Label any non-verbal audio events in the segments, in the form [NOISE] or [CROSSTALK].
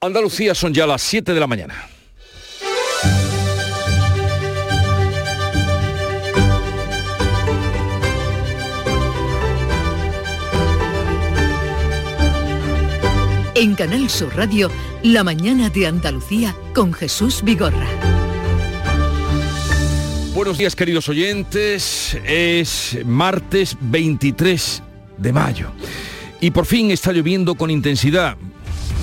Andalucía son ya las 7 de la mañana. En Canal Sur Radio, La mañana de Andalucía con Jesús Vigorra. Buenos días queridos oyentes, es martes 23 de mayo y por fin está lloviendo con intensidad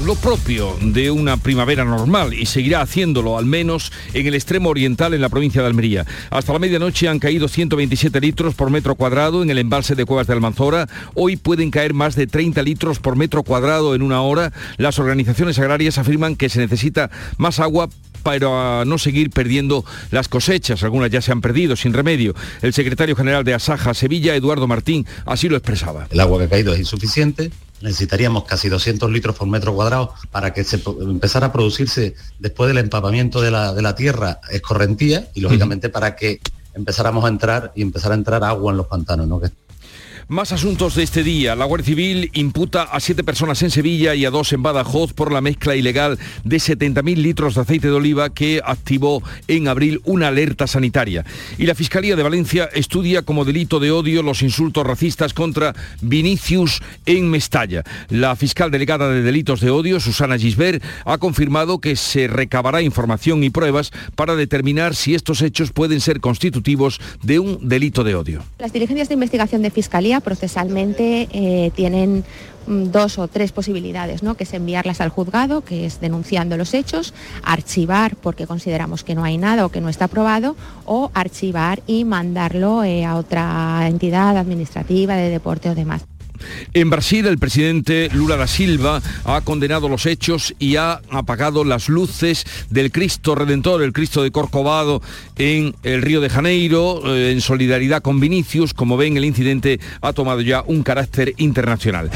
lo propio de una primavera normal y seguirá haciéndolo al menos en el extremo oriental en la provincia de Almería. Hasta la medianoche han caído 127 litros por metro cuadrado en el embalse de Cuevas de Almanzora. Hoy pueden caer más de 30 litros por metro cuadrado en una hora. Las organizaciones agrarias afirman que se necesita más agua para no seguir perdiendo las cosechas. Algunas ya se han perdido sin remedio. El secretario general de Asaja Sevilla, Eduardo Martín, así lo expresaba. El agua que ha caído es insuficiente. Necesitaríamos casi 200 litros por metro cuadrado para que se empezara a producirse después del empapamiento de la, de la tierra escorrentía y lógicamente para que empezáramos a entrar y empezar a entrar agua en los pantanos, ¿no? Más asuntos de este día. La Guardia Civil imputa a siete personas en Sevilla y a dos en Badajoz por la mezcla ilegal de 70.000 litros de aceite de oliva que activó en abril una alerta sanitaria. Y la Fiscalía de Valencia estudia como delito de odio los insultos racistas contra Vinicius en Mestalla. La fiscal delegada de delitos de odio, Susana Gisbert, ha confirmado que se recabará información y pruebas para determinar si estos hechos pueden ser constitutivos de un delito de odio. Las diligencias de investigación de Fiscalía procesalmente eh, tienen mm, dos o tres posibilidades, ¿no? que es enviarlas al juzgado, que es denunciando los hechos, archivar porque consideramos que no hay nada o que no está aprobado, o archivar y mandarlo eh, a otra entidad administrativa de deporte o demás. En Brasil, el presidente Lula da Silva ha condenado los hechos y ha apagado las luces del Cristo Redentor, el Cristo de Corcovado, en el Río de Janeiro, eh, en solidaridad con Vinicius. Como ven, el incidente ha tomado ya un carácter internacional.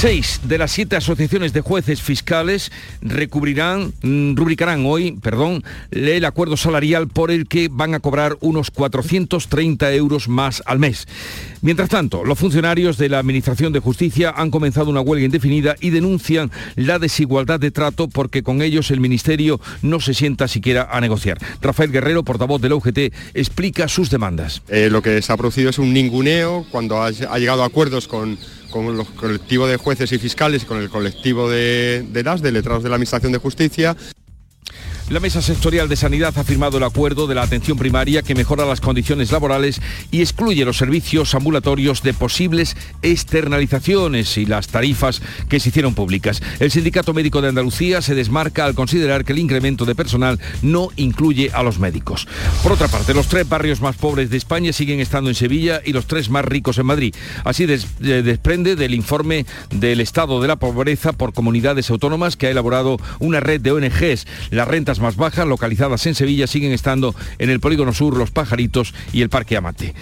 Seis de las siete asociaciones de jueces fiscales recubrirán, mm, rubricarán hoy, perdón, el acuerdo salarial por el que van a cobrar unos 430 euros más al mes. Mientras tanto, los funcionarios de la Administración de Justicia han comenzado una huelga indefinida y denuncian la desigualdad de trato porque con ellos el Ministerio no se sienta siquiera a negociar. Rafael Guerrero, portavoz del UGT, explica sus demandas. Eh, lo que se ha producido es un ninguneo cuando ha llegado a acuerdos con con los colectivos de jueces y fiscales y con el colectivo de, las, de letrados de la Administración de Justicia. La Mesa Sectorial de Sanidad ha firmado el acuerdo de la atención primaria que mejora las condiciones laborales y excluye los servicios ambulatorios de posibles externalizaciones y las tarifas que se hicieron públicas. El Sindicato Médico de Andalucía se desmarca al considerar que el incremento de personal no incluye a los médicos. Por otra parte, los tres barrios más pobres de España siguen estando en Sevilla y los tres más ricos en Madrid. Así eh, desprende del informe del estado de la pobreza por comunidades autónomas que ha elaborado una red de ONGs. Las rentas más bajas, localizadas en Sevilla, siguen estando en el Polígono Sur, Los Pajaritos y el Parque Amate.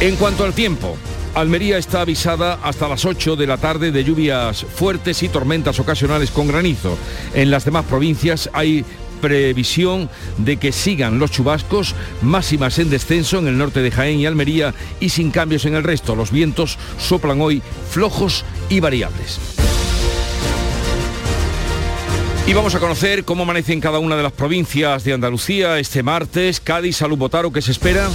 En cuanto al tiempo, Almería está avisada hasta las 8 de la tarde de lluvias fuertes y tormentas ocasionales con granizo. En las demás provincias hay previsión de que sigan los chubascos, máximas en descenso en el norte de Jaén y Almería y sin cambios en el resto. Los vientos soplan hoy flojos y variables. Y vamos a conocer cómo amanece en cada una de las provincias de Andalucía este martes. Cádiz, Salud Botaro, ¿qué se espera?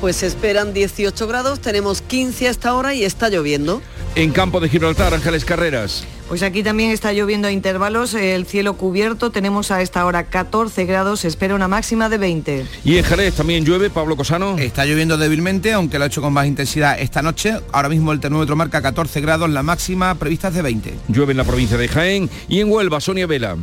Pues se esperan 18 grados, tenemos 15 hasta ahora y está lloviendo. En Campo de Gibraltar, Ángeles Carreras. Pues aquí también está lloviendo a intervalos, el cielo cubierto, tenemos a esta hora 14 grados, se espera una máxima de 20. Y en Jerez también llueve, Pablo Cosano. Está lloviendo débilmente, aunque lo ha hecho con más intensidad esta noche. Ahora mismo el termómetro marca 14 grados, la máxima prevista es de 20. Llueve en la provincia de Jaén y en Huelva, Sonia Vela.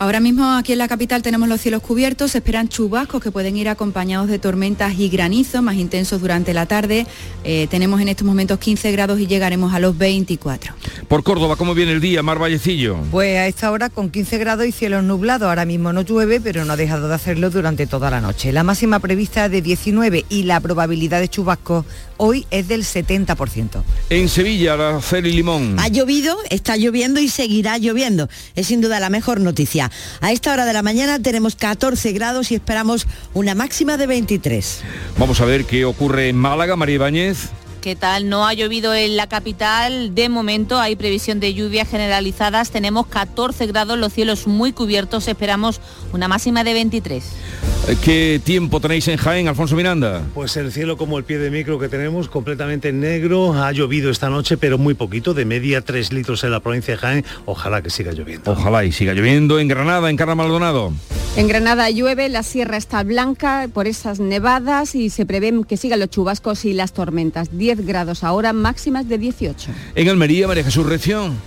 Ahora mismo aquí en la capital tenemos los cielos cubiertos, se esperan chubascos que pueden ir acompañados de tormentas y granizo más intensos durante la tarde. Eh, tenemos en estos momentos 15 grados y llegaremos a los 24. Por Córdoba, ¿cómo viene el día, Mar Vallecillo? Pues a esta hora con 15 grados y cielos nublados. Ahora mismo no llueve, pero no ha dejado de hacerlo durante toda la noche. La máxima prevista de 19 y la probabilidad de chubascos hoy es del 70%. En Sevilla, Araceli Limón. Ha llovido, está lloviendo y seguirá lloviendo. Es sin duda la mejor noticia. A esta hora de la mañana tenemos 14 grados y esperamos una máxima de 23. Vamos a ver qué ocurre en Málaga, María Ibáñez. ¿Qué tal? No ha llovido en la capital. De momento hay previsión de lluvias generalizadas. Tenemos 14 grados, los cielos muy cubiertos. Esperamos una máxima de 23. Eh, ¿Qué tiempo tenéis en Jaén, Alfonso Miranda? Pues el cielo como el pie de micro que tenemos, completamente negro. Ha llovido esta noche, pero muy poquito, de media 3 litros en la provincia de Jaén. Ojalá que siga lloviendo. Ojalá y siga lloviendo en Granada, en Carra Maldonado. En Granada llueve, la sierra está blanca por esas nevadas y se prevén que sigan los chubascos y las tormentas. 10 grados ahora, máximas de 18. En Almería, María Jesús Reción.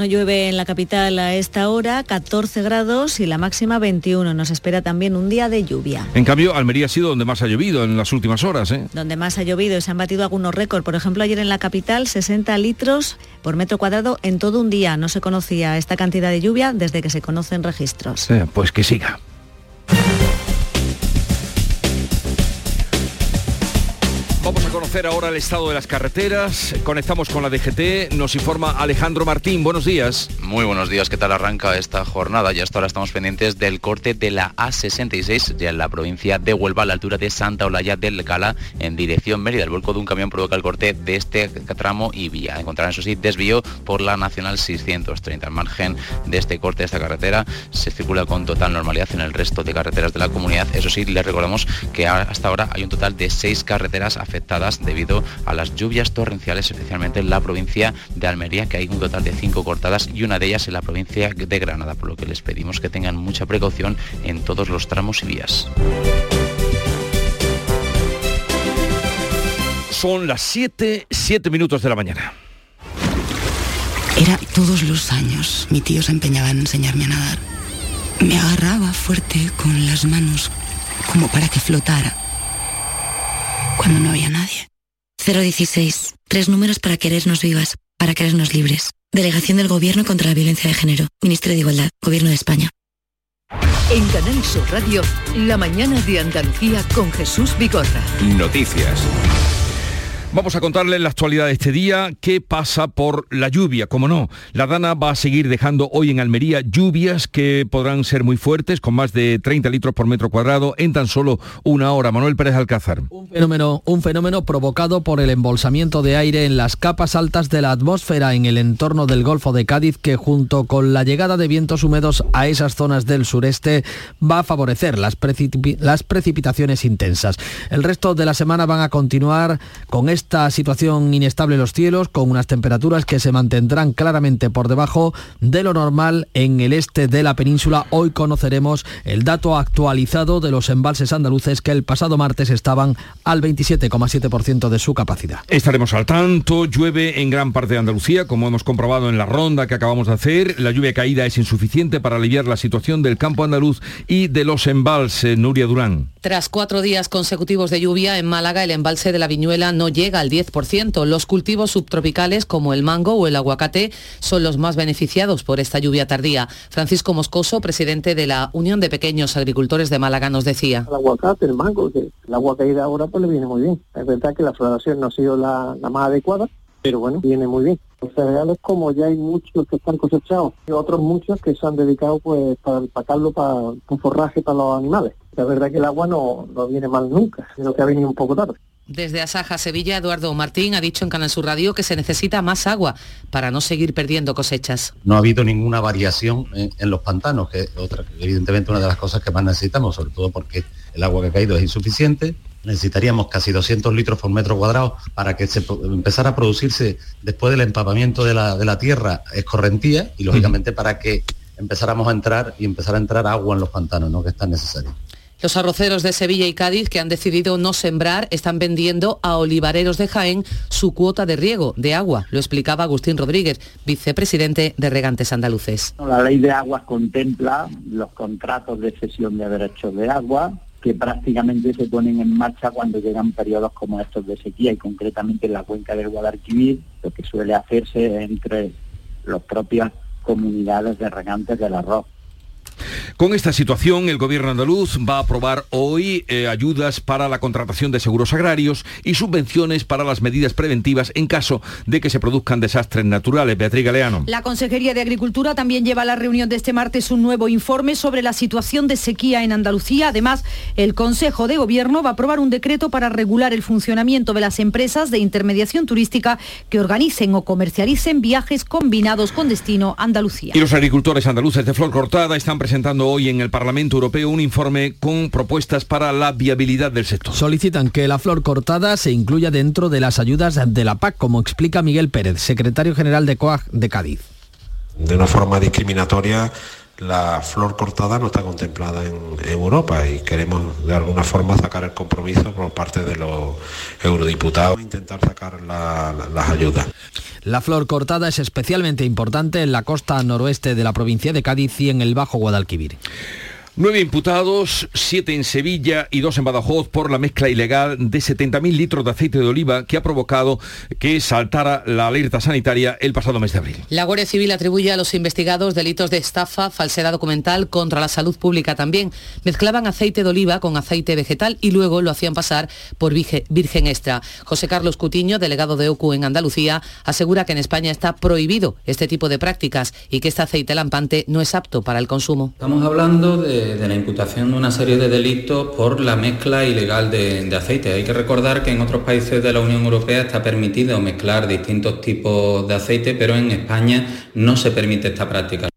No llueve en la capital a esta hora, 14 grados y la máxima 21. Nos espera también un día de lluvia. En cambio, Almería ha sido donde más ha llovido en las últimas horas. ¿eh? Donde más ha llovido y se han batido algunos récords. Por ejemplo, ayer en la capital, 60 litros por metro cuadrado en todo un día. No se conocía esta cantidad de lluvia desde que se conocen registros. Eh, pues que siga. Conocer ahora el estado de las carreteras. Conectamos con la DGT. Nos informa Alejandro Martín. Buenos días. Muy buenos días. ¿Qué tal arranca esta jornada? Ya hasta ahora estamos pendientes del corte de la A66 ya en la provincia de Huelva a la altura de Santa Olaya del Cala en dirección Mérida. El vuelco de un camión provoca el corte de este tramo y vía. Encontrarán eso sí desvío por la Nacional 630. Al margen de este corte de esta carretera se circula con total normalidad en el resto de carreteras de la comunidad. Eso sí, les recordamos que hasta ahora hay un total de seis carreteras afectadas debido a las lluvias torrenciales, especialmente en la provincia de Almería, que hay un total de cinco cortadas y una de ellas en la provincia de Granada, por lo que les pedimos que tengan mucha precaución en todos los tramos y vías. Son las 7, 7 minutos de la mañana. Era todos los años. Mi tío se empeñaba en enseñarme a nadar. Me agarraba fuerte con las manos como para que flotara cuando no había nadie. 016. Tres números para querernos vivas, para querernos libres. Delegación del Gobierno contra la Violencia de Género. Ministerio de Igualdad. Gobierno de España. En Canal Sur Radio, la mañana de Andalucía con Jesús Vigorra. Noticias. Vamos a contarles la actualidad de este día, qué pasa por la lluvia, como no. La Dana va a seguir dejando hoy en Almería lluvias que podrán ser muy fuertes, con más de 30 litros por metro cuadrado en tan solo una hora. Manuel Pérez Alcázar. Un fenómeno, un fenómeno provocado por el embolsamiento de aire en las capas altas de la atmósfera en el entorno del Golfo de Cádiz, que junto con la llegada de vientos húmedos a esas zonas del sureste va a favorecer las, las precipitaciones intensas. El resto de la semana van a continuar con esta situación inestable en los cielos, con unas temperaturas que se mantendrán claramente por debajo de lo normal en el este de la península. Hoy conoceremos el dato actualizado de los embalses andaluces que el pasado martes estaban al 27,7% de su capacidad. Estaremos al tanto, llueve en gran parte de Andalucía, como hemos comprobado en la ronda que acabamos de hacer. La lluvia caída es insuficiente para aliviar la situación del campo andaluz y de los embalses. Nuria Durán. Tras cuatro días consecutivos de lluvia en Málaga, el embalse de la Viñuela no llega al 10%. Los cultivos subtropicales como el mango o el aguacate son los más beneficiados por esta lluvia tardía. Francisco Moscoso, presidente de la Unión de Pequeños Agricultores de Málaga, nos decía. El aguacate, el mango, que el agua caída ahora pues le viene muy bien. Es verdad que la floración no ha sido la, más adecuada, pero bueno, viene muy bien. Los cereales como ya hay muchos que están cosechados y otros muchos que se han dedicado pues para empacarlo para un forraje para los animales. La verdad que el agua no, no viene mal nunca, sino que ha venido un poco tarde. Desde Asaja, Sevilla, Eduardo Martín ha dicho en Canal Sur Radio que se necesita más agua para no seguir perdiendo cosechas. No ha habido ninguna variación en, en los pantanos, que es otra, evidentemente una de las cosas que más necesitamos, sobre todo porque el agua que ha caído es insuficiente. Necesitaríamos casi 200 litros por metro cuadrado para que se empezara a producirse después del empapamiento de la, de la tierra escorrentía y lógicamente para que empezáramos a entrar y empezar a entrar agua en los pantanos, ¿no? que es tan necesario. Los arroceros de Sevilla y Cádiz que han decidido no sembrar están vendiendo a olivareros de Jaén su cuota de riego de agua. Lo explicaba Agustín Rodríguez, vicepresidente de Regantes Andaluces. La ley de aguas contempla los contratos de cesión de derechos de agua que prácticamente se ponen en marcha cuando llegan periodos como estos de sequía y concretamente en la cuenca del Guadalquivir, lo que suele hacerse entre las propias comunidades de regantes del arroz. Con esta situación, el gobierno andaluz va a aprobar hoy eh, ayudas para la contratación de seguros agrarios y subvenciones para las medidas preventivas en caso de que se produzcan desastres naturales. Beatriz Galeano. La Consejería de Agricultura también lleva a la reunión de este martes un nuevo informe sobre la situación de sequía en Andalucía. Además, el Consejo de Gobierno va a aprobar un decreto para regular el funcionamiento de las empresas de intermediación turística que organicen o comercialicen viajes combinados con destino Andalucía. Y los agricultores andaluces de Flor Cortada están presentando hoy en el Parlamento Europeo un informe con propuestas para la viabilidad del sector. Solicitan que la flor cortada se incluya dentro de las ayudas de la PAC, como explica Miguel Pérez, secretario general de COAG de Cádiz. De una forma discriminatoria la flor cortada no está contemplada en Europa y queremos de alguna forma sacar el compromiso por parte de los eurodiputados, intentar sacar las ayudas. La flor cortada es especialmente importante en la costa noroeste de la provincia de Cádiz y en el Bajo Guadalquivir. Nueve imputados, siete en Sevilla y dos en Badajoz por la mezcla ilegal de 70.000 litros de aceite de oliva que ha provocado que saltara la alerta sanitaria el pasado mes de abril. La Guardia Civil atribuye a los investigados delitos de estafa, falsedad documental contra la salud pública también. Mezclaban aceite de oliva con aceite vegetal y luego lo hacían pasar por virgen extra. José Carlos Cutiño, delegado de OCU en Andalucía, asegura que en España está prohibido este tipo de prácticas y que este aceite lampante no es apto para el consumo. Estamos hablando de de, la imputación de una serie de delitos por la mezcla ilegal de, aceite. Hay que recordar que en otros países de la Unión Europea está permitido mezclar distintos tipos de aceite, pero en España no se permite esta práctica.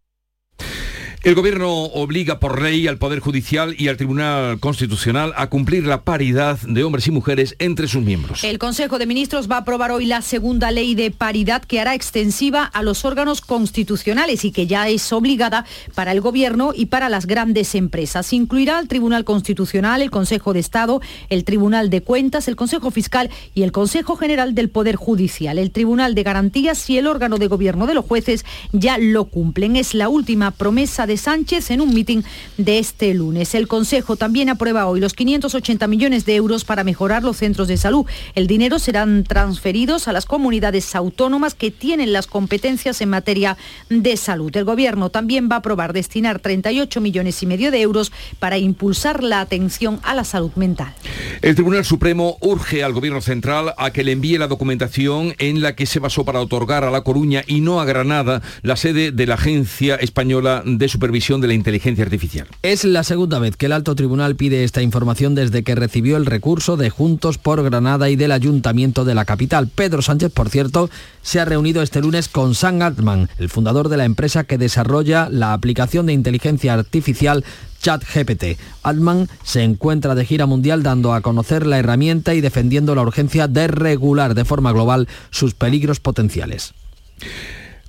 El Gobierno obliga por ley al Poder Judicial y al Tribunal Constitucional a cumplir la paridad de hombres y mujeres entre sus miembros. El Consejo de Ministros va a aprobar hoy la segunda ley de paridad que hará extensiva a los órganos constitucionales y que ya es obligada para el Gobierno y para las grandes empresas. Incluirá al Tribunal Constitucional, el Consejo de Estado, el Tribunal de Cuentas, el Consejo Fiscal y el Consejo General del Poder Judicial. El Tribunal de Garantías y el órgano de gobierno de los jueces ya lo cumplen. Es la última promesa de Sánchez en un mitin de este lunes. El Consejo también aprueba hoy los 580 millones de euros para mejorar los centros de salud. El dinero serán transferidos a las comunidades autónomas que tienen las competencias en materia de salud. El Gobierno también va a aprobar destinar 38 millones y medio de euros para impulsar la atención a la salud mental. El Tribunal Supremo urge al Gobierno Central a que le envíe la documentación en la que se basó para otorgar a La Coruña y no a Granada la sede de la Agencia Española de Supervisión Supervisión de la Inteligencia Artificial. Es la segunda vez que el alto tribunal pide esta información desde que recibió el recurso de Juntos por Granada y del Ayuntamiento de la capital. Pedro Sánchez, por cierto, se ha reunido este lunes con Sam Altman, el fundador de la empresa que desarrolla la aplicación de inteligencia artificial ChatGPT. Altman se encuentra de gira mundial dando a conocer la herramienta y defendiendo la urgencia de regular de forma global sus peligros potenciales.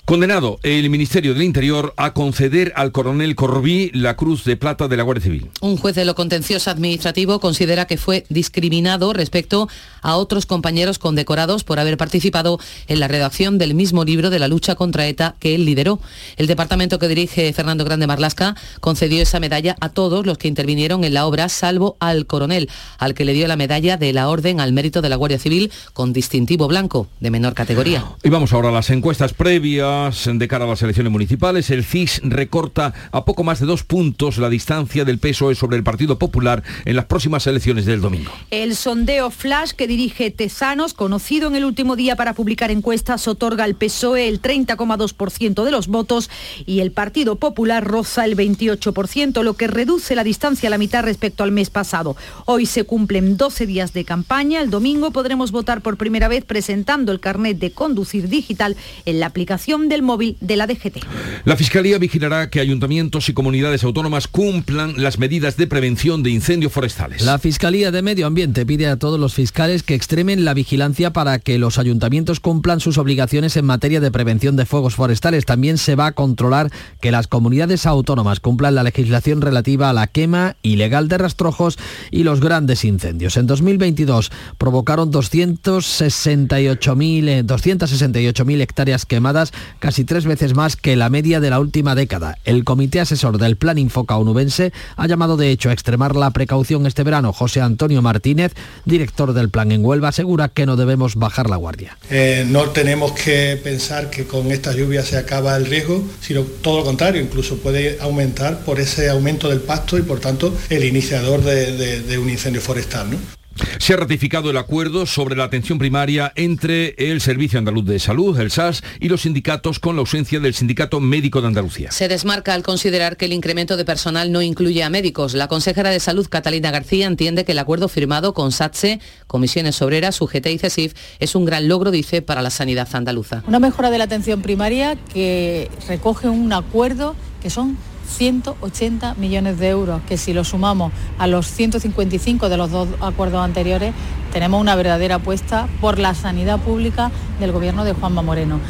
Condenado el Ministerio del Interior a conceder al coronel Corbí la Cruz de Plata de la Guardia Civil. Un juez de lo contencioso administrativo considera que fue discriminado respecto a otros compañeros condecorados por haber participado en la redacción del mismo libro de la lucha contra ETA que él lideró. El departamento que dirige Fernando Grande Marlasca concedió esa medalla a todos los que intervinieron en la obra, salvo al coronel, al que le dio la medalla de la Orden al Mérito de la Guardia Civil con distintivo blanco de menor categoría. Y vamos ahora a las encuestas previas de cara a las elecciones municipales. El CIS recorta a poco más de dos puntos la distancia del PSOE sobre el Partido Popular en las próximas elecciones del domingo. El sondeo Flash que dirige Tezanos, conocido en el último día para publicar encuestas, otorga al PSOE el 30,2% de los votos y el Partido Popular roza el 28%, lo que reduce la distancia a la mitad respecto al mes pasado. Hoy se cumplen 12 días de campaña. El domingo podremos votar por primera vez presentando el carnet de conducir digital en la aplicación del móvil de la DGT. La Fiscalía vigilará que ayuntamientos y comunidades autónomas cumplan las medidas de prevención de incendios forestales. La Fiscalía de Medio Ambiente pide a todos los fiscales que extremen la vigilancia para que los ayuntamientos cumplan sus obligaciones en materia de prevención de fuegos forestales. También se va a controlar que las comunidades autónomas cumplan la legislación relativa a la quema ilegal de rastrojos y los grandes incendios. En 2022 provocaron 268.000 268 hectáreas quemadas, casi tres veces más que la media de la última década. El comité asesor del Plan Infoca onubense ha llamado de hecho a extremar la precaución este verano. José Antonio Martínez, director del plan en Huelva, asegura que no debemos bajar la guardia. Eh, no tenemos que pensar que con esta lluvia se acaba el riesgo, sino todo lo contrario, incluso puede aumentar por ese aumento del pasto y por tanto el iniciador de, de un incendio forestal. ¿no? Se ha ratificado el acuerdo sobre la atención primaria entre el Servicio Andaluz de Salud, el SAS, y los sindicatos con la ausencia del Sindicato Médico de Andalucía. Se desmarca al considerar que el incremento de personal no incluye a médicos. La consejera de Salud, Catalina García, entiende que el acuerdo firmado con SATSE, Comisiones Obreras, UGT y CESIF es un gran logro, dice, para la sanidad andaluza. Una mejora de la atención primaria que recoge un acuerdo que son 180 millones de euros, que si lo sumamos a los 155 de los dos acuerdos anteriores, tenemos una verdadera apuesta por la sanidad pública del gobierno de Juanma Moreno.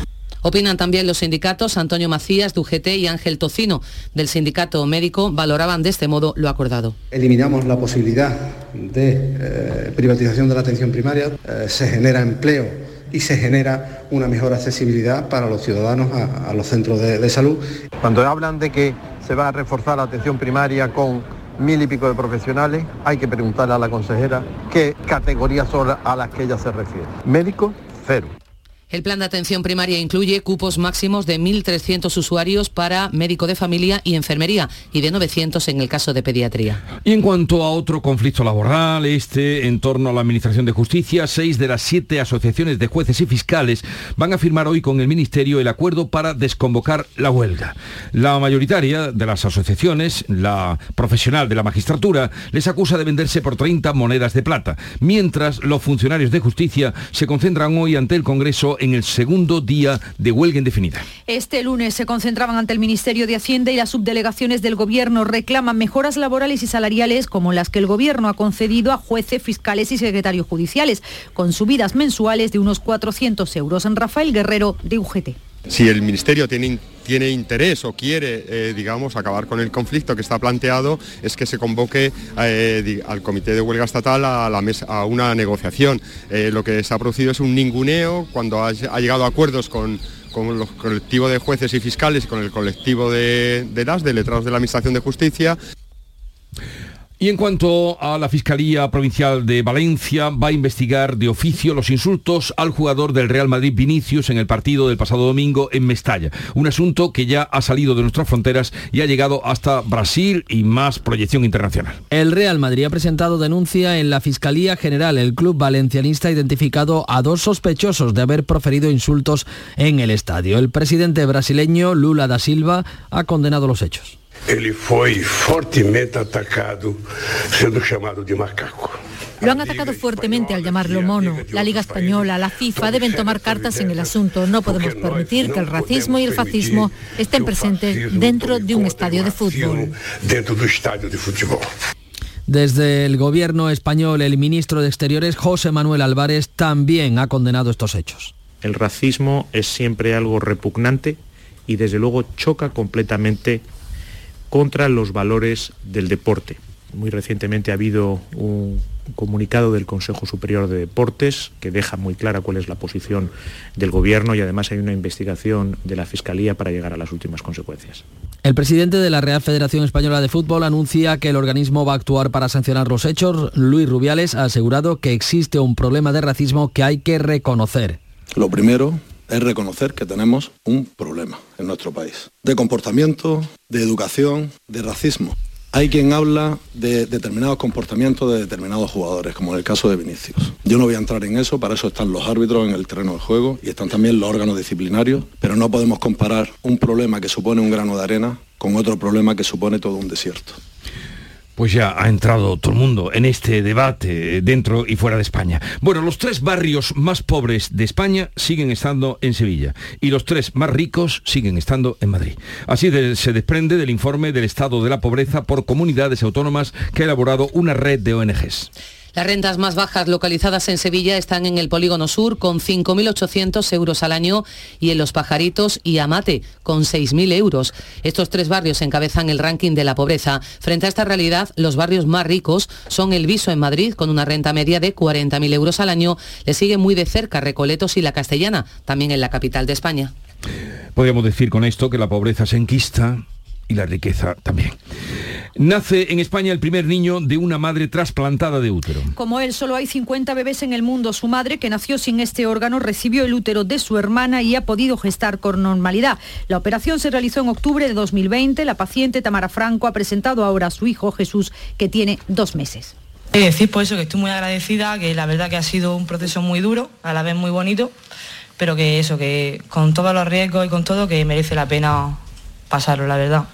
Opinan también los sindicatos Antonio Macías, de UGT y Ángel Tocino, del sindicato médico, valoraban de este modo lo acordado. Eliminamos la posibilidad de eh, privatización de la atención primaria, eh, se genera empleo y se genera una mejor accesibilidad para los ciudadanos a, los centros de, de salud. Cuando hablan de que se va a reforzar la atención primaria con mil y pico de profesionales, hay que preguntarle a la consejera qué categorías son a las que ella se refiere. Médicos, cero. El plan de atención primaria incluye cupos máximos de 1.300 usuarios para médico de familia y enfermería y de 900 en el caso de pediatría. Y en cuanto a otro conflicto laboral, este en torno a la Administración de Justicia, seis de las siete asociaciones de jueces y fiscales van a firmar hoy con el Ministerio el acuerdo para desconvocar la huelga. La mayoritaria de las asociaciones, la profesional de la magistratura, les acusa de venderse por 30 monedas de plata, mientras los funcionarios de justicia se concentran hoy ante el Congreso en el segundo día de huelga indefinida. Este lunes se concentraban ante el Ministerio de Hacienda y las subdelegaciones del Gobierno reclaman mejoras laborales y salariales como las que el Gobierno ha concedido a jueces, fiscales y secretarios judiciales, con subidas mensuales de unos 400 euros. En Rafael Guerrero, de UGT. Si el Ministerio tiene, interés o quiere, eh, digamos, acabar con el conflicto que está planteado, es que se convoque eh, al Comité de Huelga Estatal a una negociación. Eh, lo que se ha producido es un ninguneo cuando ha, llegado a acuerdos con, con los colectivos de jueces y fiscales y con el colectivo de, de las, de letrados de la Administración de Justicia. Y en cuanto a la Fiscalía Provincial de Valencia, va a investigar de oficio los insultos al jugador del Real Madrid Vinicius en el partido del pasado domingo en Mestalla. Un asunto que ya ha salido de nuestras fronteras y ha llegado hasta Brasil y más proyección internacional. El Real Madrid ha presentado denuncia en la Fiscalía General. El club valencianista ha identificado a dos sospechosos de haber proferido insultos en el estadio. El presidente brasileño Lula da Silva ha condenado los hechos. Él fue fuertemente atacado siendo llamado de macaco. Lo han atacado fuertemente al llamarlo mono. La Liga Española, la FIFA deben tomar cartas en el asunto. No podemos permitir que el racismo y el fascismo estén presentes dentro de un estadio de fútbol. Dentro del estadio de fútbol. Desde el gobierno español, el ministro de Exteriores, José Manuel Álvarez, también ha condenado estos hechos. El racismo es siempre algo repugnante y desde luego choca completamente contra los valores del deporte. Muy recientemente ha habido un comunicado del Consejo Superior de Deportes que deja muy clara cuál es la posición del Gobierno y además hay una investigación de la Fiscalía para llegar a las últimas consecuencias. El presidente de la Real Federación Española de Fútbol anuncia que el organismo va a actuar para sancionar los hechos. Luis Rubiales ha asegurado que existe un problema de racismo que hay que reconocer. Lo primero es reconocer que tenemos un problema en nuestro país, de comportamiento, de educación, de racismo. Hay quien habla de determinados comportamientos de determinados jugadores, como en el caso de Vinicius. Yo no voy a entrar en eso, para eso están los árbitros en el terreno del juego y están también los órganos disciplinarios, pero no podemos comparar un problema que supone un grano de arena con otro problema que supone todo un desierto pues ya ha entrado todo el mundo en este debate dentro y fuera de España. Bueno, los tres barrios más pobres de España siguen estando en Sevilla y los tres más ricos siguen estando en Madrid. Así se desprende del informe del estado de la pobreza por comunidades autónomas que ha elaborado una red de ONGs. Las rentas más bajas localizadas en Sevilla están en el Polígono Sur con 5.800 euros al año y en Los Pajaritos y Amate con 6.000 euros. Estos tres barrios encabezan el ranking de la pobreza. Frente a esta realidad, los barrios más ricos son el Viso en Madrid con una renta media de 40.000 euros al año. Le sigue muy de cerca Recoletos y La Castellana, también en la capital de España. Podríamos decir con esto que la pobreza se enquista y la riqueza también. Nace en España el primer niño de una madre trasplantada de útero. Como él, solo hay 50 bebés en el mundo. Su madre, que nació sin este órgano, recibió el útero de su hermana y ha podido gestar con normalidad. La operación se realizó en octubre de 2020. La paciente Tamara Franco ha presentado ahora a su hijo Jesús, que tiene dos meses. decir por eso que estoy muy agradecida, que la verdad que ha sido un proceso muy duro, a la vez muy bonito, pero que eso, que con todos los riesgos y con todo, que merece la pena pasarlo, la verdad.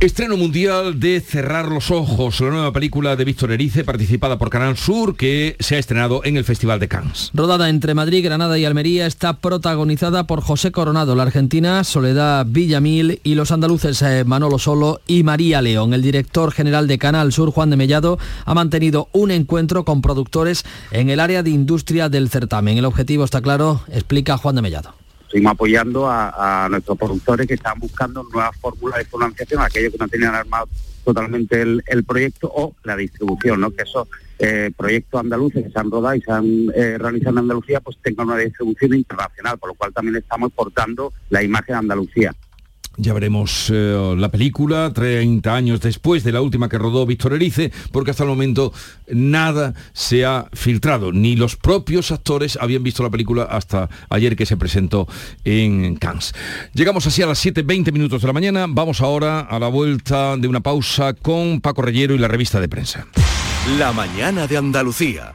Estreno mundial de Cerrar los Ojos, la nueva película de Víctor Erice, participada por Canal Sur, que se ha estrenado en el Festival de Cannes. Rodada entre Madrid, Granada y Almería, está protagonizada por José Coronado, la argentina Soledad Villamil y los andaluces eh, Manolo Solo y María León. El director general de Canal Sur, Juan de Mellado, ha mantenido un encuentro con productores en el área de industria del certamen. El objetivo está claro, explica Juan de Mellado seguimos apoyando a, nuestros productores que están buscando nuevas fórmulas de financiación, aquellos que no tenían armado totalmente el, proyecto o la distribución, ¿no? que esos eh, proyectos andaluces que se han rodado y se han eh, realizado en Andalucía pues tengan una distribución internacional, por lo cual también estamos exportando la imagen de Andalucía. Ya veremos eh, la película 30 años después de la última que rodó Víctor Erice, porque hasta el momento nada se ha filtrado, ni los propios actores habían visto la película hasta ayer que se presentó en Cannes. Llegamos así a las 7.20 minutos de la mañana, vamos ahora a la vuelta de una pausa con Paco Reyero y la revista de prensa. La mañana de Andalucía.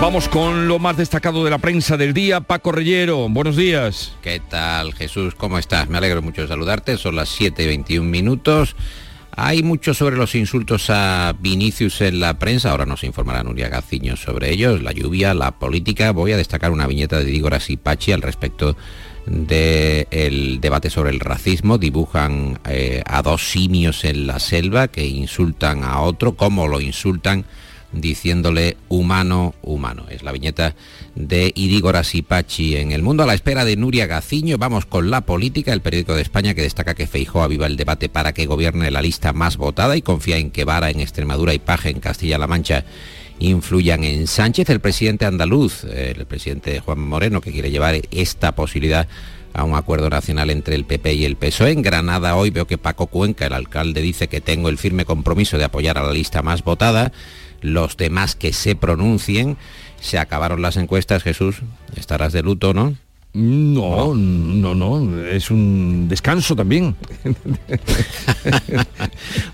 Vamos con lo más destacado de la prensa del día. Paco Reyero, buenos días. ¿Qué tal Jesús? ¿Cómo estás? Me alegro mucho de saludarte. Son las 7 y 21 minutos. Hay mucho sobre los insultos a Vinicius en la prensa, ahora nos informará Nuria Gaciño sobre ellos, la lluvia, la política. Voy a destacar una viñeta de Diego Pachi al respecto del debate sobre el racismo. Dibujan eh, a dos simios en la selva que insultan a otro, cómo lo insultan diciéndole humano, humano. Es la viñeta de Irigor Asipachi en El Mundo. A la espera de Nuria Gaciño, vamos con la política, el periódico de España que destaca que Feijó aviva el debate para que gobierne la lista más votada y confía en que Vara en Extremadura y Paje en Castilla-La Mancha influyan en Sánchez. El presidente andaluz, el presidente Juan Moreno, que quiere llevar esta posibilidad a un acuerdo nacional entre el PP y el PSOE. En Granada hoy veo que Paco Cuenca, el alcalde, dice que tengo el firme compromiso de apoyar a la lista más votada los demás que se pronuncien. Se acabaron las encuestas, Jesús. Estarás de luto, ¿no? No, no, no, es un descanso también. [LAUGHS]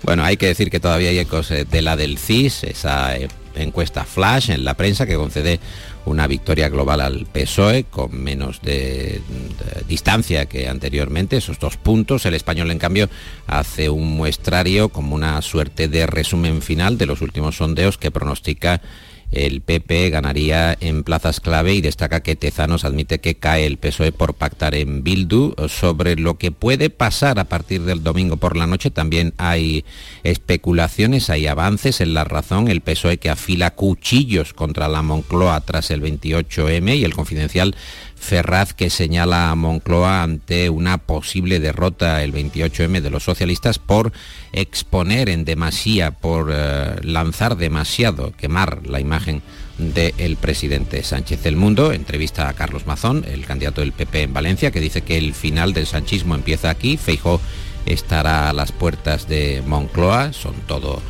bueno, hay que decir que todavía hay ecos de la del CIS, esa eh, encuesta flash en la prensa que concede una victoria global al PSOE con menos de, distancia que anteriormente, esos dos puntos. El español, en cambio, hace un muestrario como una suerte de resumen final de los últimos sondeos que pronostica el PP ganaría en plazas clave y destaca que Tezanos admite que cae el PSOE por pactar en Bildu. Sobre lo que puede pasar a partir del domingo por la noche también hay especulaciones, hay avances en la razón. El PSOE que afila cuchillos contra la Moncloa tras el 28M y el confidencial Ferraz que señala a Moncloa ante una posible derrota el 28M de los socialistas por exponer en demasía, por eh, lanzar demasiado, quemar la imagen del presidente Sánchez. El Mundo entrevista a Carlos Mazón, el candidato del PP en Valencia, que dice que el final del sanchismo empieza aquí. Feijó estará a las puertas de Moncloa, son todo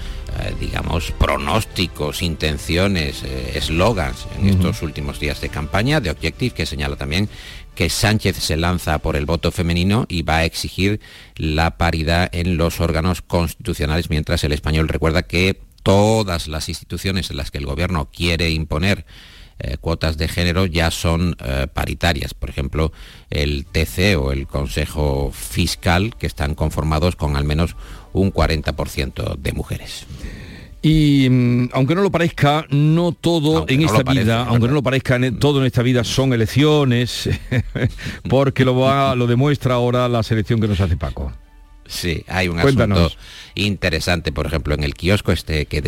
digamos, pronósticos, intenciones, eh, eslogans en estos últimos días de campaña de Objective, que señala también que Sánchez se lanza por el voto femenino y va a exigir la paridad en los órganos constitucionales, mientras el español recuerda que todas las instituciones en las que el gobierno quiere imponer eh, cuotas de género ya son paritarias. Por ejemplo, el TC o el Consejo Fiscal, que están conformados con al menos un 40% de mujeres. Y mm, aunque no lo parezca, no todo en esta vida, aunque no lo parezca, todo en esta vida son elecciones, [LAUGHS] porque lo, va, lo demuestra ahora la selección que nos hace Paco. Sí, hay un asunto interesante, por ejemplo, en el kiosco este que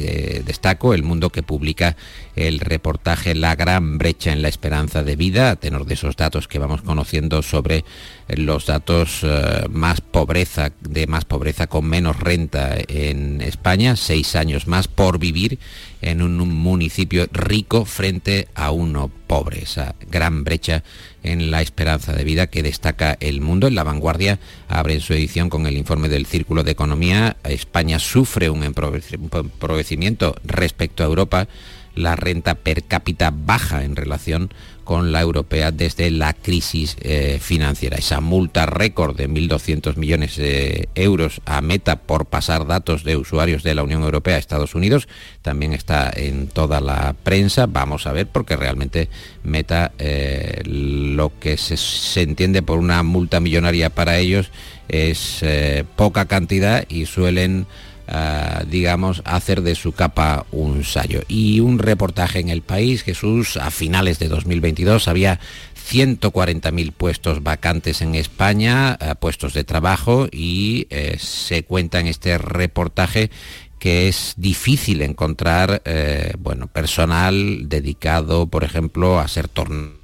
destaco, El Mundo que publica el reportaje La gran brecha en la esperanza de vida, a tenor de esos datos que vamos conociendo sobre los datos eh, más pobreza, de más pobreza con menos renta en España, seis años más por vivir en un municipio rico frente a uno pobre, esa gran brecha en la esperanza de vida que destaca el mundo. En la vanguardia abre su edición con el informe del Círculo de Economía. España sufre un empobrecimiento respecto a Europa. La renta per cápita baja en relación con la europea desde la crisis eh, financiera. Esa multa récord de 1.200 millones de euros a Meta por pasar datos de usuarios de la Unión Europea a Estados Unidos también está en toda la prensa. Vamos a ver porque realmente Meta eh, lo que se, entiende por una multa millonaria para ellos es eh, poca cantidad y suelen eh, digamos, hacer de su capa un sallo. Y un reportaje en el país, Jesús, a finales de 2022 había 140.000 puestos vacantes en España, eh, puestos de trabajo, y eh, se cuenta en este reportaje que es difícil encontrar bueno, personal dedicado, por ejemplo, a ser tornero,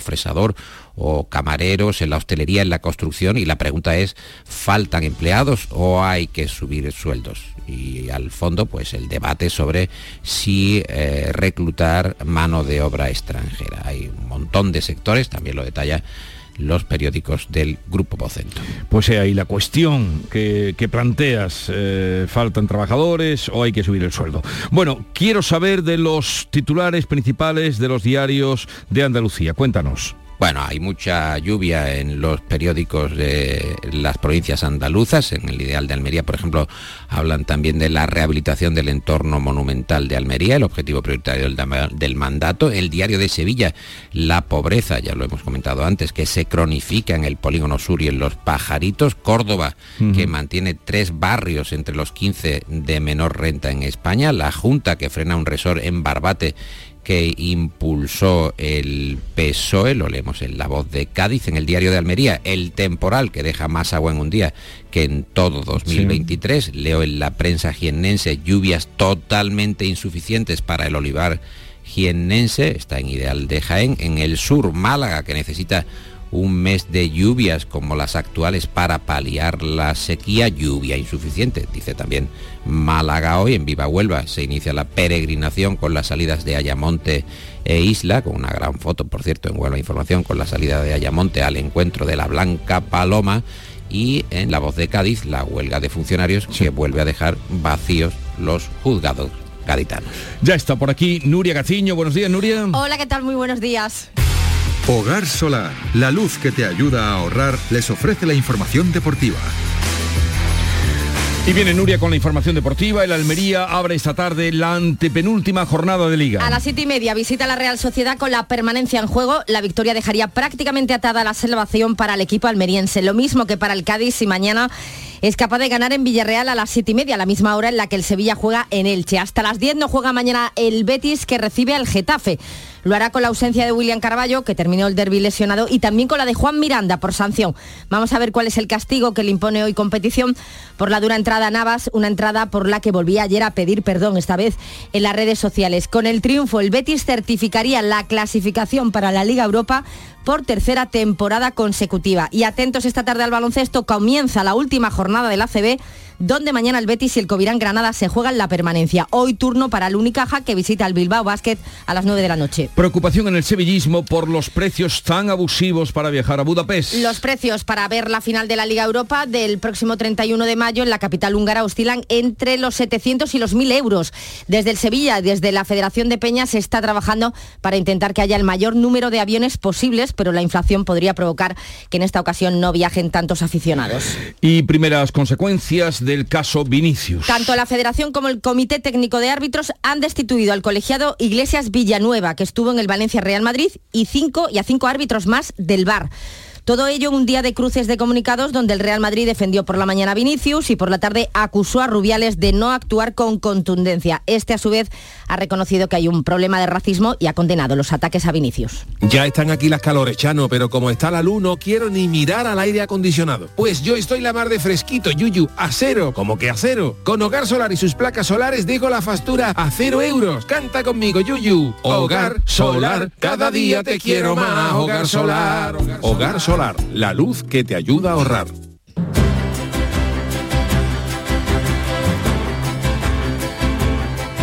fresador o camareros en la hostelería, en la construcción y la pregunta es, ¿faltan empleados o hay que subir sueldos? Y al fondo, pues el debate sobre si eh, reclutar mano de obra extranjera. Hay un montón de sectores, también lo detalla los periódicos del Grupo Vocento. Pues ahí la cuestión que, planteas, eh, ¿faltan trabajadores o hay que subir el sueldo? Bueno, quiero saber de los titulares principales de los diarios de Andalucía. Cuéntanos. Bueno, hay mucha lluvia en los periódicos de las provincias andaluzas. En el Ideal de Almería, por ejemplo, hablan también de la rehabilitación del entorno monumental de Almería, el objetivo prioritario del, mandato. El Diario de Sevilla, la pobreza, ya lo hemos comentado antes, que se cronifica en el polígono sur y en los pajaritos. Córdoba, que mantiene tres barrios entre los 15 de menor renta en España. La Junta, que frena un resort en Barbate que impulsó el PSOE, lo leemos en La Voz de Cádiz, en el diario de Almería, el temporal que deja más agua en un día que en todo 2023, leo en la prensa jiennense lluvias totalmente insuficientes para el olivar jiennense, está en Ideal de Jaén, en el sur Málaga que necesita un mes de lluvias como las actuales para paliar la sequía, lluvia insuficiente, dice también Málaga hoy, en Viva Huelva se inicia la peregrinación con las salidas de Ayamonte e Isla, con una gran foto, por cierto, en Huelva Información, con la salida de Ayamonte al encuentro de la Blanca Paloma y en La Voz de Cádiz, la huelga de funcionarios que vuelve a dejar vacíos los juzgados gaditanos. Ya está por aquí Nuria Gaciño. Buenos días, Nuria. Hola, ¿qué tal? Muy buenos días. Hogar Solar, la luz que te ayuda a ahorrar, les ofrece la información deportiva. Y viene Nuria con la información deportiva. El Almería abre esta tarde la antepenúltima jornada de liga. A las siete y media visita la Real Sociedad con la permanencia en juego. La victoria dejaría prácticamente atada la salvación para el equipo almeriense. Lo mismo que para el Cádiz y mañana es capaz de ganar en Villarreal a las siete y media, la misma hora en la que el Sevilla juega en Elche. Hasta las 10 no juega mañana el Betis que recibe al Getafe. Lo hará con la ausencia de William Carballo, que terminó el derby lesionado, y también con la de Juan Miranda por sanción. Vamos a ver cuál es el castigo que le impone hoy competición por la dura entrada a Navas, una entrada por la que volvía ayer a pedir perdón, esta vez en las redes sociales. Con el triunfo, el Betis certificaría la clasificación para la Liga Europa por tercera temporada consecutiva. Y atentos esta tarde al baloncesto, comienza la última jornada del ACB donde mañana el Betis y el Covirán Granada se juegan la permanencia. Hoy turno para el Unicaja que visita el Bilbao Basket a las 9 de la noche. Preocupación en el sevillismo por los precios tan abusivos para viajar a Budapest. Los precios para ver la final de la Liga Europa del próximo 31 de mayo en la capital húngara oscilan entre los 700 y los 1000 euros. Desde el Sevilla, desde la Federación de Peñas se está trabajando para intentar que haya el mayor número de aviones posibles, pero la inflación podría provocar que en esta ocasión no viajen tantos aficionados. Y primeras consecuencias de del caso Vinicius. Tanto la Federación como el Comité Técnico de Árbitros han destituido al colegiado Iglesias Villanueva, que estuvo en el Valencia Real Madrid, y, cinco, y a cinco árbitros más del VAR. Todo ello en un día de cruces de comunicados donde el Real Madrid defendió por la mañana a Vinicius y por la tarde acusó a Rubiales de no actuar con contundencia. Este a su vez ha reconocido que hay un problema de racismo y ha condenado los ataques a Vinicius. Ya están aquí las calores, Chano, pero como está la luz no quiero ni mirar al aire acondicionado. Pues yo estoy la mar de fresquito, Yuyu, a cero, como que a cero. Con Hogar Solar y sus placas solares dejo la factura a cero euros. Canta conmigo, Yuyu. Hogar Solar, cada día te quiero más. Hogar Solar. Hogar Solar, la luz que te ayuda a ahorrar.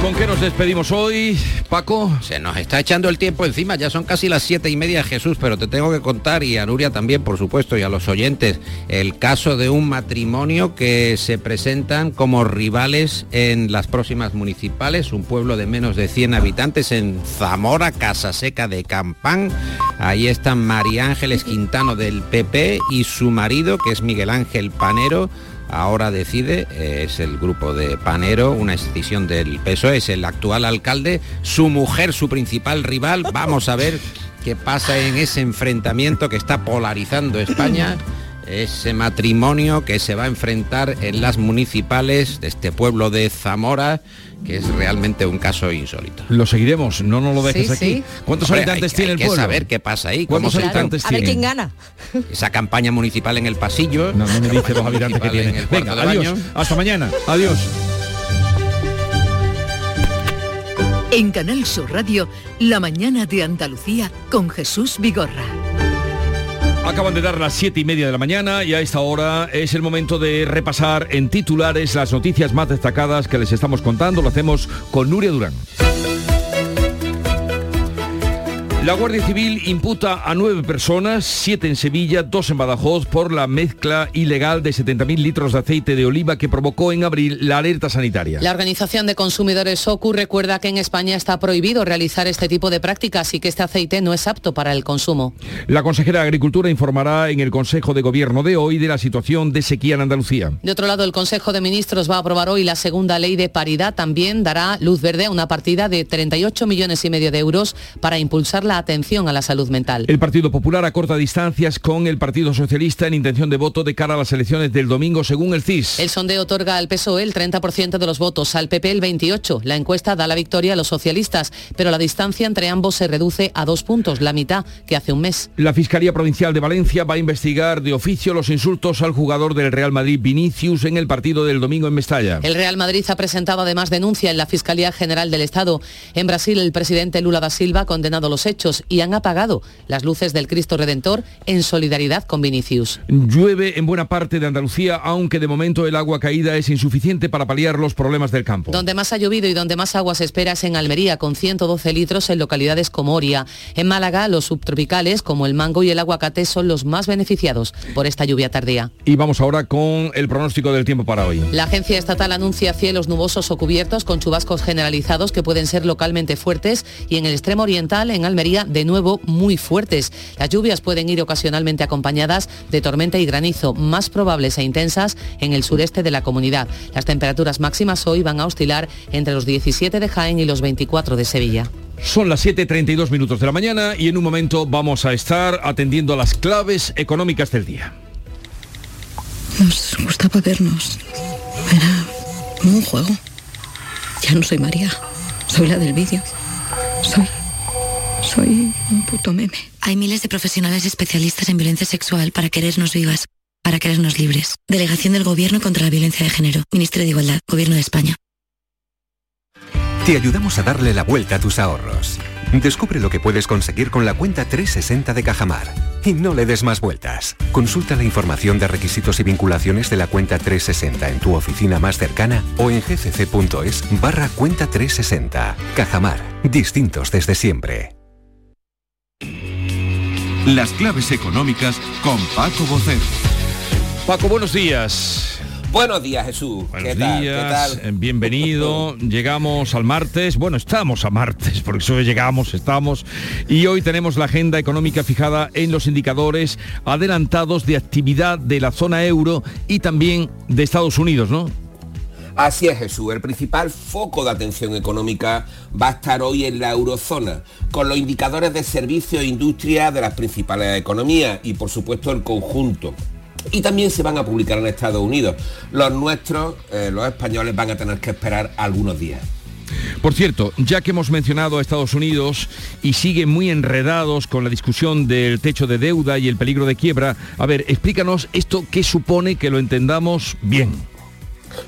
¿Con qué nos despedimos hoy, Paco? Se nos está echando el tiempo encima, ya son casi las siete y media, Jesús, pero te tengo que contar, y a Nuria también, por supuesto, y a los oyentes, el caso de un matrimonio que se presentan como rivales en las próximas municipales, un pueblo de menos de 100 habitantes en Zamora, Casa Seca de Campán. Ahí están María Ángeles Quintano del PP y su marido, que es Miguel Ángel Panero, ahora decide, eh, es el grupo de Panero, una escisión del PSOE, es el actual alcalde, su mujer, su principal rival. Vamos a ver qué pasa en ese enfrentamiento que está polarizando España. [LAUGHS] Ese matrimonio que se va a enfrentar en las municipales de este pueblo de Zamora, que es realmente un caso insólito. Lo seguiremos, no nos lo dejes Sí, aquí. sí. ¿Cuántos Hombre, habitantes hay- tiene hay el que pueblo? saber qué pasa ahí. ¿Cuántos habitantes A ver tiene? quién gana. Esa campaña municipal en el pasillo. No, no me dice los habitantes que tiene. Venga, de adiós. baño. Hasta mañana. Adiós. En Canal Sur Radio, La mañana de Andalucía con Jesús Vigorra. Acaban de dar las siete y media de la mañana y a esta hora es el momento de repasar en titulares las noticias más destacadas que les estamos contando. Lo hacemos con Nuria Durán. La Guardia Civil imputa a nueve personas, siete en Sevilla, dos en Badajoz, por la mezcla ilegal de 70.000 litros de aceite de oliva que provocó en abril la alerta sanitaria. La Organización de Consumidores OCU recuerda que en España está prohibido realizar este tipo de prácticas y que este aceite no es apto para el consumo. La consejera de Agricultura informará en el Consejo de Gobierno de hoy de la situación de sequía en Andalucía. De otro lado, el Consejo de Ministros va a aprobar hoy la segunda ley de paridad. También dará luz verde a una partida de 38 millones y medio de euros para impulsar la atención a la salud mental. El Partido Popular acorta distancias con el Partido Socialista en intención de voto de cara a las elecciones del domingo según el CIS. El sondeo otorga al PSOE el 30% de los votos, al PP el 28%. La encuesta da la victoria a los socialistas, pero la distancia entre ambos se reduce a dos puntos, la mitad que hace un mes. La Fiscalía Provincial de Valencia va a investigar de oficio los insultos al jugador del Real Madrid Vinicius en el partido del domingo en Mestalla. El Real Madrid ha presentado además denuncia en la Fiscalía General del Estado. En Brasil, el presidente Lula da Silva ha condenado los hechos y han apagado las luces del Cristo Redentor en solidaridad con Vinicius. Llueve en buena parte de Andalucía, aunque de momento el agua caída es insuficiente para paliar los problemas del campo. Donde más ha llovido y donde más agua se espera es en Almería, con 112 litros en localidades como Oria. En Málaga, los subtropicales, como el mango y el aguacate, son los más beneficiados por esta lluvia tardía. Y vamos ahora con el pronóstico del tiempo para hoy. La agencia estatal anuncia cielos nubosos o cubiertos con chubascos generalizados que pueden ser localmente fuertes y en el extremo oriental, en Almería, de nuevo muy fuertes. Las lluvias pueden ir ocasionalmente acompañadas de tormenta y granizo, más probables e intensas en el sureste de la comunidad. Las temperaturas máximas hoy van a oscilar entre los 17 de Jaén y los 24 de Sevilla. Son las 7.32 minutos de la mañana y en un momento vamos a estar atendiendo a las claves económicas del día. Nos gustaba vernos. Era como un juego. Ya no soy María. Soy la del vídeo. Soy. Soy un puto meme. Hay miles de profesionales especialistas en violencia sexual para querernos vivas, para querernos libres. Delegación del Gobierno contra la Violencia de Género. Ministerio de Igualdad. Gobierno de España. Te ayudamos a darle la vuelta a tus ahorros. Descubre lo que puedes conseguir con la cuenta 360 de Cajamar. Y no le des más vueltas. Consulta la información de requisitos y vinculaciones de la cuenta 360 en tu oficina más cercana o en gcc.es barra cuenta 360. Cajamar. Distintos desde siempre. Las claves económicas con Paco Bocero. Paco, buenos días. Buenos días, Jesús. Buenos ¿Qué tal? días, ¿Qué tal? eh, bienvenido. [LAUGHS] Llegamos al martes, bueno, estamos a martes, [LAUGHS] porque eso llegamos, estamos. Y hoy tenemos la agenda económica fijada en los indicadores adelantados de actividad de la zona euro y también de Estados Unidos, ¿no? Así es Jesús, el principal foco de atención económica va a estar hoy en la eurozona, con los indicadores de servicios e industria de las principales economías y por supuesto el conjunto. Y también se van a publicar en Estados Unidos. Los nuestros, eh, los españoles, van a tener que esperar algunos días. Por cierto, ya que hemos mencionado a Estados Unidos y siguen muy enredados con la discusión del techo de deuda y el peligro de quiebra, a ver, explícanos esto qué supone que lo entendamos bien.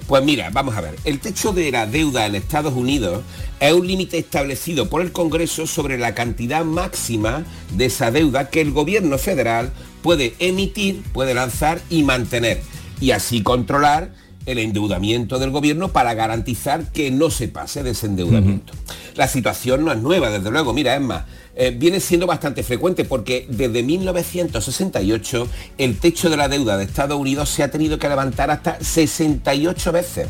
Pues mira, vamos a ver, el techo de la deuda en Estados Unidos es un límite establecido por el Congreso sobre la cantidad máxima de esa deuda que el gobierno federal puede emitir, puede lanzar y mantener, y así controlar el endeudamiento del gobierno para garantizar que no se pase de ese endeudamiento. La situación no es nueva, desde luego, mira, es más, eh, viene siendo bastante frecuente porque desde 1968 el techo de la deuda de Estados Unidos se ha tenido que levantar hasta 68 veces.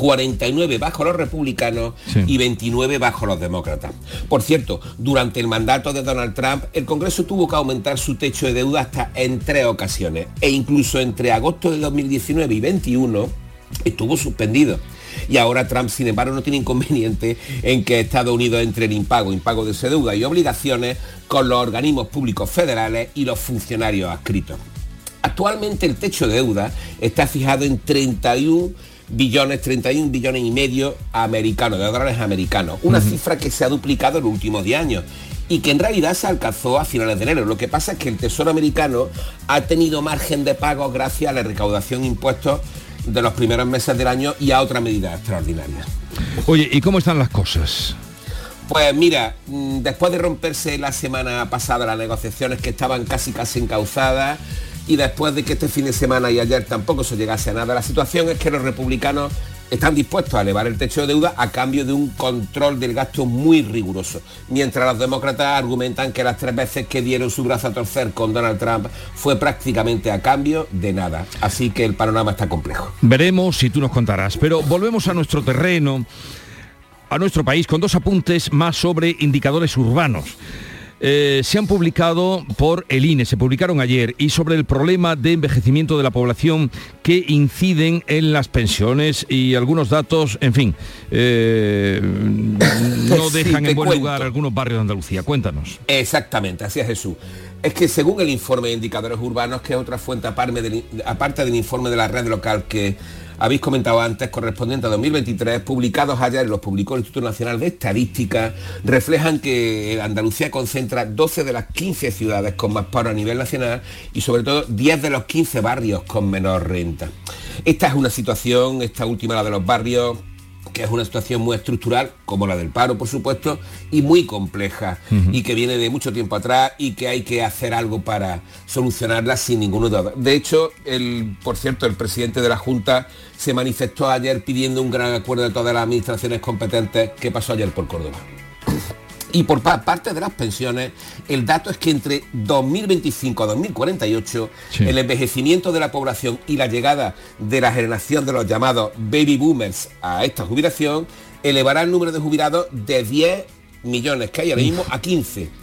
49 bajo los republicanos y 29 bajo los demócratas. Por cierto, durante el mandato de Donald Trump, el Congreso tuvo que aumentar su techo de deuda hasta en tres ocasiones e incluso entre agosto de 2019 y 21 estuvo suspendido. Y ahora Trump, sin embargo, no tiene inconveniente en que Estados Unidos entre en impago, impago de su deuda y obligaciones con los organismos públicos federales y los funcionarios adscritos. Actualmente el techo de deuda está fijado en 31 billones, 31 billones y medio americanos, de dólares americanos. Una cifra que se ha duplicado en los últimos 10 años y que en realidad se alcanzó a finales de enero. Lo que pasa es que el Tesoro americano ha tenido margen de pago gracias a la recaudación de impuestos de los primeros meses del año y a otra medida extraordinaria. Oye, ¿y cómo están las cosas? Pues mira, mm, después de romperse la semana pasada las negociaciones que estaban casi casi encauzadas, y después de que este fin de semana y ayer tampoco se llegase a nada, la situación es que los republicanos están dispuestos a elevar el techo de deuda a cambio de un control del gasto muy riguroso, mientras los demócratas argumentan que las tres veces que dieron su brazo a torcer con Donald Trump fue prácticamente a cambio de nada. Así que el panorama está complejo. Veremos si tú nos contarás, pero volvemos a nuestro terreno, a nuestro país, con dos apuntes más sobre indicadores urbanos. Eh, se han publicado por el INE, se publicaron ayer, y sobre el problema de envejecimiento de la población que inciden en las pensiones y algunos datos, en fin, eh, [LAUGHS] no dejan en buen lugar algunos barrios de Andalucía. Cuéntanos. Exactamente, así es Jesús. Es que según el informe de indicadores urbanos, que es otra fuente aparte del, aparte del informe de la red local que habéis comentado antes, correspondiente a 2023, publicados ayer, los publicó el Instituto Nacional de Estadística, reflejan que Andalucía concentra 12 de las 15 ciudades con más paro a nivel nacional y sobre todo 10 de los 15 barrios con menor renta. Esta es una situación, esta última la de los barrios, que es una situación muy estructural, como la del paro, por supuesto, y muy compleja, y que viene de mucho tiempo atrás y que hay que hacer algo para solucionarla sin ninguna duda. De hecho, el, por cierto, el presidente de la Junta se manifestó ayer pidiendo un gran acuerdo de todas las administraciones competentes que pasó ayer por Córdoba. Y por parte de las pensiones, el dato es que entre 2025 a 2048, el envejecimiento de la población y la llegada de la generación de los llamados baby boomers a esta jubilación, elevará el número de jubilados de 10 millones que hay ahora mismo a 15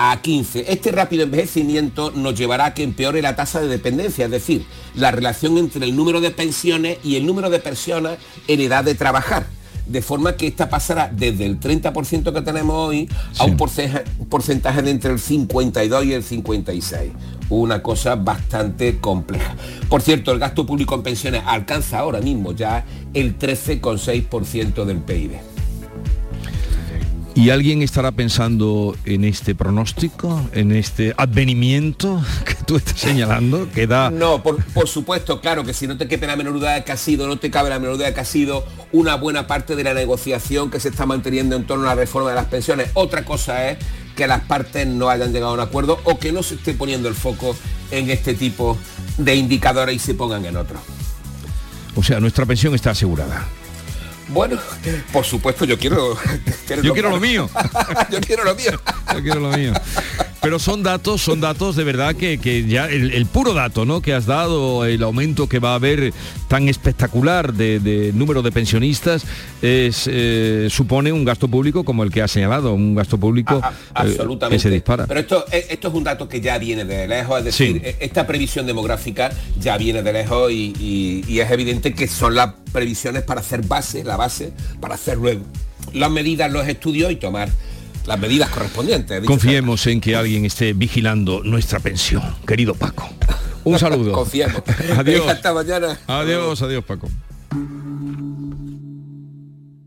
a 15. Este rápido envejecimiento nos llevará a que empeore la tasa de dependencia, es decir, la relación entre el número de pensiones y el número de personas en edad de trabajar de forma que esta pasará desde el 30% que tenemos hoy a un porcentaje, de entre el 52 y el 56. Una cosa bastante compleja. Por cierto, el gasto público en pensiones alcanza ahora mismo ya el 13,6% del PIB. ¿Y alguien estará pensando en este pronóstico, en este advenimiento tú estás señalando, que da... No, por, supuesto, claro que si no te quepa la menor duda de que ha sido, no te cabe la menor duda de que ha sido una buena parte de la negociación que se está manteniendo en torno a la reforma de las pensiones. Otra cosa es que las partes no hayan llegado a un acuerdo o que no se esté poniendo el foco en este tipo de indicadores y se pongan en otro. O sea, nuestra pensión está asegurada. Bueno, por supuesto, yo quiero... yo quiero lo [LAUGHS] mío. yo quiero lo mío. yo quiero lo mío. Pero son datos, son datos de verdad que, que ya el, el puro dato, ¿no? Que has dado, el aumento que va a haber tan espectacular de, de número de pensionistas, es, eh, supone un gasto público como el que ha señalado, un gasto público A- a- eh, que se dispara. Pero esto, eh, esto es un dato que ya viene de lejos, es decir, Sí. esta previsión demográfica ya viene de lejos y, y- y es evidente que son las previsiones para hacer base, la base, para hacer luego las medidas, los estudios y tomar las medidas correspondientes. Confiemos en que alguien esté vigilando nuestra pensión, querido Paco. Un [LAUGHS] saludo. Confiemos. [LAUGHS] Adiós. Hasta mañana. Adiós, adiós Paco.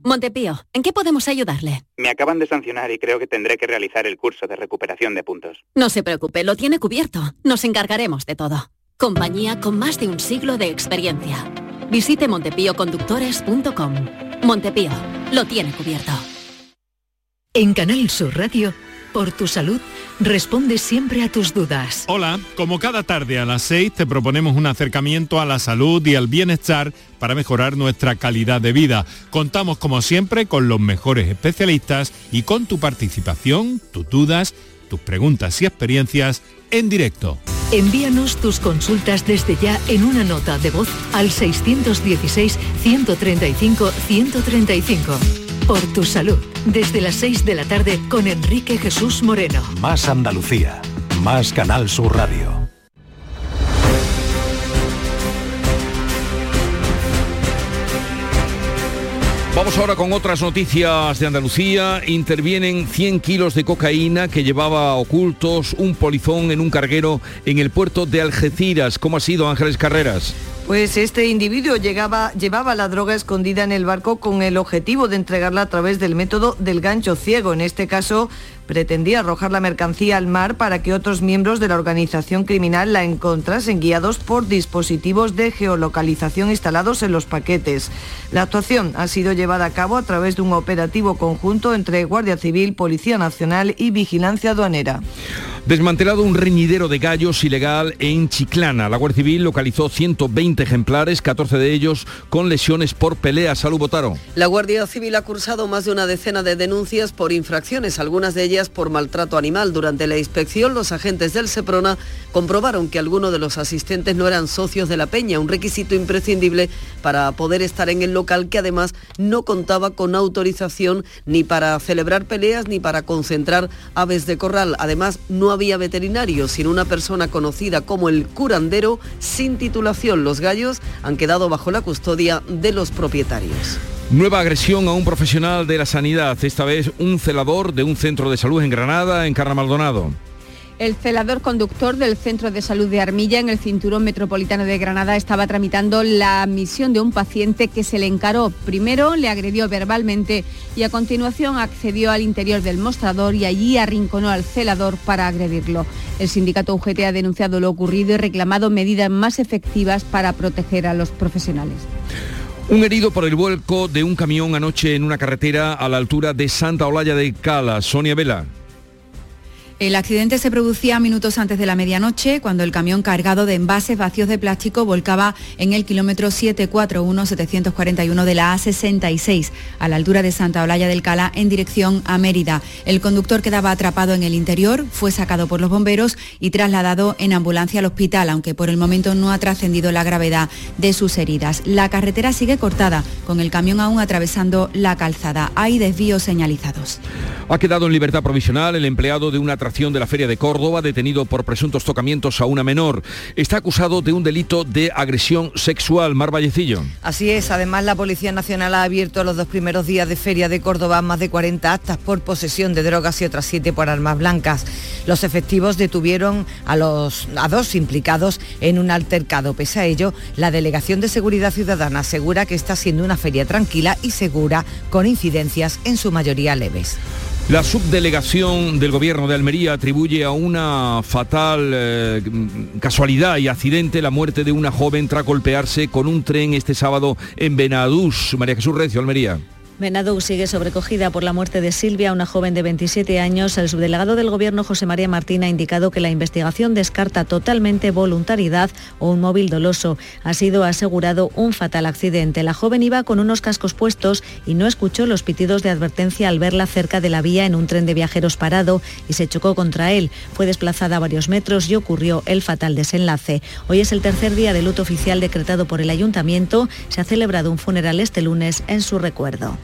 Montepío, ¿en qué podemos ayudarle? Me acaban de sancionar y creo que tendré que realizar el curso de recuperación de puntos. No se preocupe, lo tiene cubierto. Nos encargaremos de todo. Compañía con más de un siglo de experiencia. Visite montepíoconductores.com. Montepío, lo tiene cubierto. En Canal Sur Radio, por tu salud, responde siempre a tus dudas. Hola, como cada tarde a las 6 te proponemos un acercamiento a la salud y al bienestar para mejorar nuestra calidad de vida. Contamos como siempre con los mejores especialistas y con tu participación, tus dudas, tus preguntas y experiencias en directo. Envíanos tus consultas desde ya en una nota de voz al 616-135-135. Por tu salud, desde las 6 de la tarde con Enrique Jesús Moreno. Más Andalucía, más Canal Sur Radio. Vamos ahora con otras noticias de Andalucía. Intervienen 100 kilos de cocaína que llevaba ocultos un polizón en un carguero en el puerto de Algeciras. ¿Cómo ha sido Ángeles Carreras? Pues este individuo llevaba la droga escondida en el barco con el objetivo de entregarla a través del método del gancho ciego. En este caso, pretendía arrojar la mercancía al mar para que otros miembros de la organización criminal la encontrasen guiados por dispositivos de geolocalización instalados en los paquetes. La actuación ha sido llevada a cabo a través de un operativo conjunto entre Guardia Civil, Policía Nacional y Vigilancia Aduanera. Desmantelado un reñidero de gallos ilegal en Chiclana. La Guardia Civil localizó 120 ejemplares, 14 de ellos con lesiones por pelea. Salud, Botaro. La Guardia Civil ha cursado más de una decena de denuncias por infracciones, algunas de ellas por maltrato animal. Durante la inspección, los agentes del Seprona comprobaron que algunos de los asistentes no eran socios de la peña, un requisito imprescindible para poder estar en el local que además no contaba con autorización ni para celebrar peleas ni para concentrar aves de corral. Además, no había veterinario, sino una persona conocida como el curandero sin titulación. Los gallos han quedado bajo la custodia de los propietarios. Nueva agresión a un profesional de la sanidad, esta vez un celador de un centro de salud en Granada, en Carra Maldonado. El celador conductor del Centro de Salud de Armilla en el Cinturón Metropolitano de Granada estaba tramitando la admisión de un paciente que se le encaró. Primero le agredió verbalmente y a continuación accedió al interior del mostrador y allí arrinconó al celador para agredirlo. El sindicato UGT ha denunciado lo ocurrido y reclamado medidas más efectivas para proteger a los profesionales. Un herido por el vuelco de un camión anoche en una carretera a la altura de Santa Olalla de Cala. Sonia Vela. El accidente se producía minutos antes de la medianoche, cuando el camión cargado de envases vacíos de plástico volcaba en el kilómetro 741-741 de la A66, a la altura de Santa Olalla del Cala, en dirección a Mérida. El conductor quedaba atrapado en el interior, fue sacado por los bomberos y trasladado en ambulancia al hospital, aunque por el momento no ha trascendido la gravedad de sus heridas. La carretera sigue cortada, con el camión aún atravesando la calzada. Hay desvíos señalizados. Ha quedado en libertad provisional el empleado de una de la Feria de Córdoba, detenido por presuntos tocamientos a una menor. Está acusado de un delito de agresión sexual. Mar Vallecillo. Así es, además la Policía Nacional ha abierto los dos primeros días de Feria de Córdoba más de 40 actas por posesión de drogas y otras siete por armas blancas. Los efectivos detuvieron a, los, a dos implicados en un altercado. Pese a ello, la Delegación de Seguridad Ciudadana asegura que está siendo una feria tranquila y segura, con incidencias en su mayoría leves. La subdelegación del gobierno de Almería atribuye a una fatal eh, casualidad y accidente la muerte de una joven tras golpearse con un tren este sábado en Benadús. María Jesús Recio, Almería. Benadou sigue sobrecogida por la muerte de Silvia, una joven de 27 años. El subdelegado del Gobierno, José María Martín, ha indicado que la investigación descarta totalmente voluntariedad o un móvil doloso. Ha sido asegurado un fatal accidente. La joven iba con unos cascos puestos y no escuchó los pitidos de advertencia al verla cerca de la vía en un tren de viajeros parado y se chocó contra él. Fue desplazada varios metros y ocurrió el fatal desenlace. Hoy es el tercer día de luto oficial decretado por el Ayuntamiento. Se ha celebrado un funeral este lunes en su recuerdo.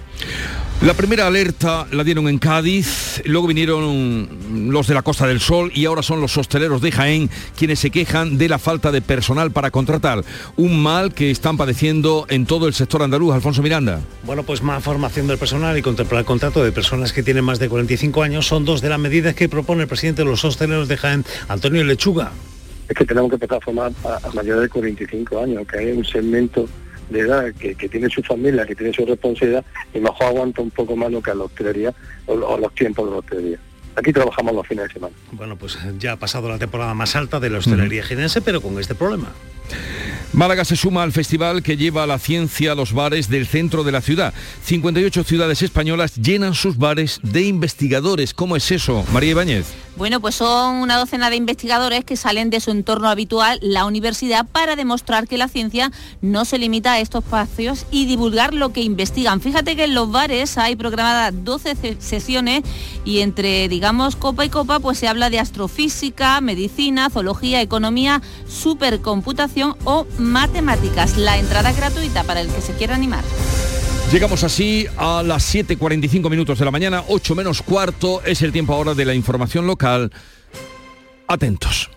La primera alerta la dieron en Cádiz, luego vinieron los de la Costa del Sol y ahora son los hosteleros de Jaén quienes se quejan de la falta de personal para contratar. Un mal que están padeciendo en todo el sector andaluz. Alfonso Miranda. Bueno, pues más formación del personal y contemplar el contrato de personas que tienen más de 45 años son dos de las medidas que propone el presidente de los hosteleros de Jaén, Antonio Lechuga. Es que tenemos que empezar a formar a, mayores de 45 años, que hay un segmento de edad que, tiene su familia, que tiene su responsabilidad y mejor aguanta un poco más lo que a la hostelería o, los tiempos de la hostelería. Aquí trabajamos los fines de semana. Bueno, pues ya ha pasado la temporada más alta de la hostelería mm. pero con este problema. Málaga se suma al festival que lleva la ciencia a los bares del centro de la ciudad. 58 ciudades españolas llenan sus bares de investigadores. ¿Cómo es eso, María Ibáñez? Bueno, pues son una docena de investigadores que salen de su entorno habitual, la universidad, para demostrar que la ciencia no se limita a estos espacios y divulgar lo que investigan. Fíjate que en los bares hay programadas 12 sesiones y entre, digamos, copa y copa, pues se habla de astrofísica, medicina, zoología, economía, supercomputación o matemáticas. La entrada gratuita para el que se quiera animar. Llegamos así a las 7.45 minutos de la mañana, 8 menos cuarto, es el tiempo ahora de la información local. Atentos.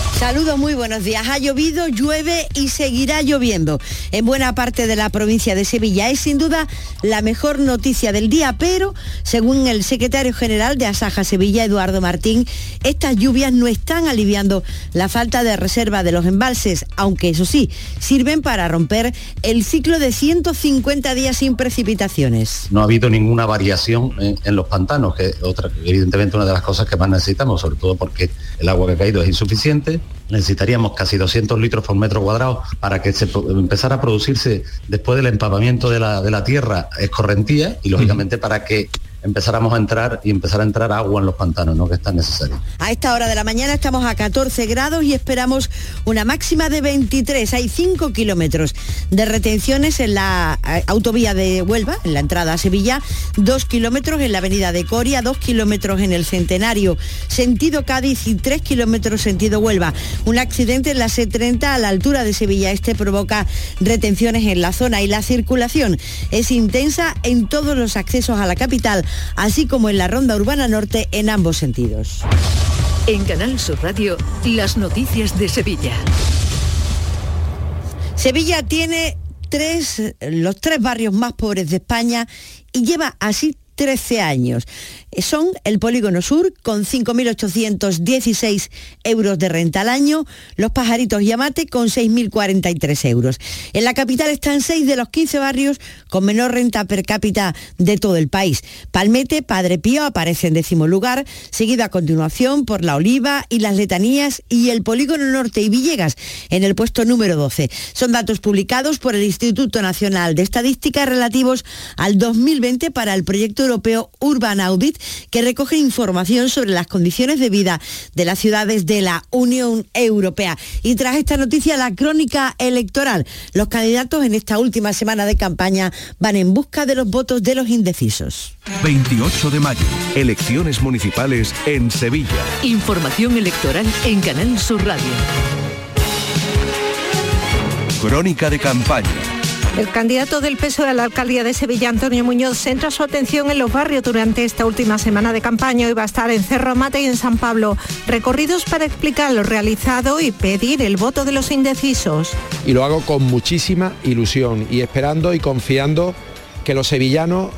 Saludos, muy buenos días. Ha llovido, llueve y seguirá lloviendo en buena parte de la provincia de Sevilla. Es sin duda la mejor noticia del día, pero según el secretario general de Asaja Sevilla, Eduardo Martín, estas lluvias no están aliviando la falta de reserva de los embalses, aunque eso sí, sirven para romper el ciclo de 150 días sin precipitaciones. No ha habido ninguna variación en, los pantanos, que otra, evidentemente una de las cosas que más necesitamos, sobre todo porque el agua que ha caído es insuficiente necesitaríamos casi 200 litros por metro cuadrado para que se empezara a producirse después del empapamiento de la, de la tierra escorrentía y lógicamente para que empezáramos a entrar y empezar a entrar agua en los pantanos, ¿no? que es tan necesario. A esta hora de la mañana estamos a 14 grados y esperamos una máxima de 23. Hay 5 kilómetros de retenciones en la eh, autovía de Huelva, en la entrada a Sevilla, 2 kilómetros en la avenida de Coria, 2 kilómetros en el Centenario, sentido Cádiz y 3 kilómetros sentido Huelva. Un accidente en la C30 a la altura de Sevilla. Este provoca retenciones en la zona y la circulación es intensa en todos los accesos a la capital así como en la ronda urbana norte en ambos sentidos. En Canal Sur Radio, las noticias de Sevilla. Sevilla tiene tres, los tres barrios más pobres de España y lleva así 13 años. Son el Polígono Sur con 5.816 euros de renta al año, Los Pajaritos y Amate con 6.043 euros. En la capital están seis de los 15 barrios con menor renta per cápita de todo el país. Palmete, Padre Pío aparece en décimo lugar, seguido a continuación por La Oliva y Las Letanías y el Polígono Norte y Villegas en el puesto número 12. Son datos publicados por el Instituto Nacional de Estadística relativos al 2020 para el proyecto europeo Urban Audit que recoge información sobre las condiciones de vida de las ciudades de la Unión Europea. Y tras esta noticia, la crónica electoral. Los candidatos en esta última semana de campaña van en busca de los votos de los indecisos. 28 de mayo, elecciones municipales en Sevilla. Información electoral en Canal Sur Radio. Crónica de campaña el candidato del peso de la alcaldía de Sevilla, Antonio Muñoz, centra su atención en los barrios durante esta última semana de campaña. Hoy va a estar en Cerro Mate y en San Pablo. Recorridos para explicar lo realizado y pedir el voto de los indecisos. Y lo hago con muchísima ilusión y esperando y confiando que los sevillanos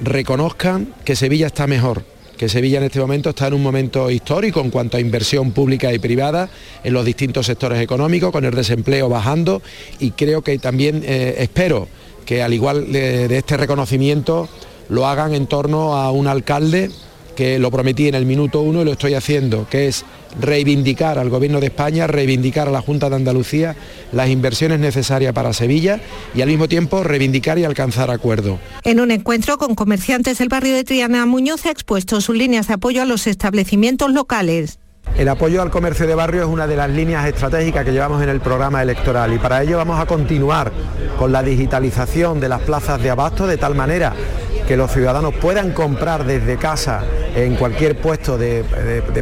reconozcan que Sevilla está mejor que Sevilla en este momento está en un momento histórico en cuanto a inversión pública y privada en los distintos sectores económicos, con el desempleo bajando y creo que también eh, espero que al igual de, este reconocimiento lo hagan en torno a un alcalde que lo prometí en el minuto uno y lo estoy haciendo, que es reivindicar al Gobierno de España, reivindicar a la Junta de Andalucía las inversiones necesarias para Sevilla y al mismo tiempo reivindicar y alcanzar acuerdo. En un encuentro con comerciantes del barrio de Triana, Muñoz ha expuesto sus líneas de apoyo a los establecimientos locales. El apoyo al comercio de barrio es una de las líneas estratégicas que llevamos en el programa electoral y para ello vamos a continuar con la digitalización de las plazas de abasto de tal manera que los ciudadanos puedan comprar desde casa en cualquier puesto de,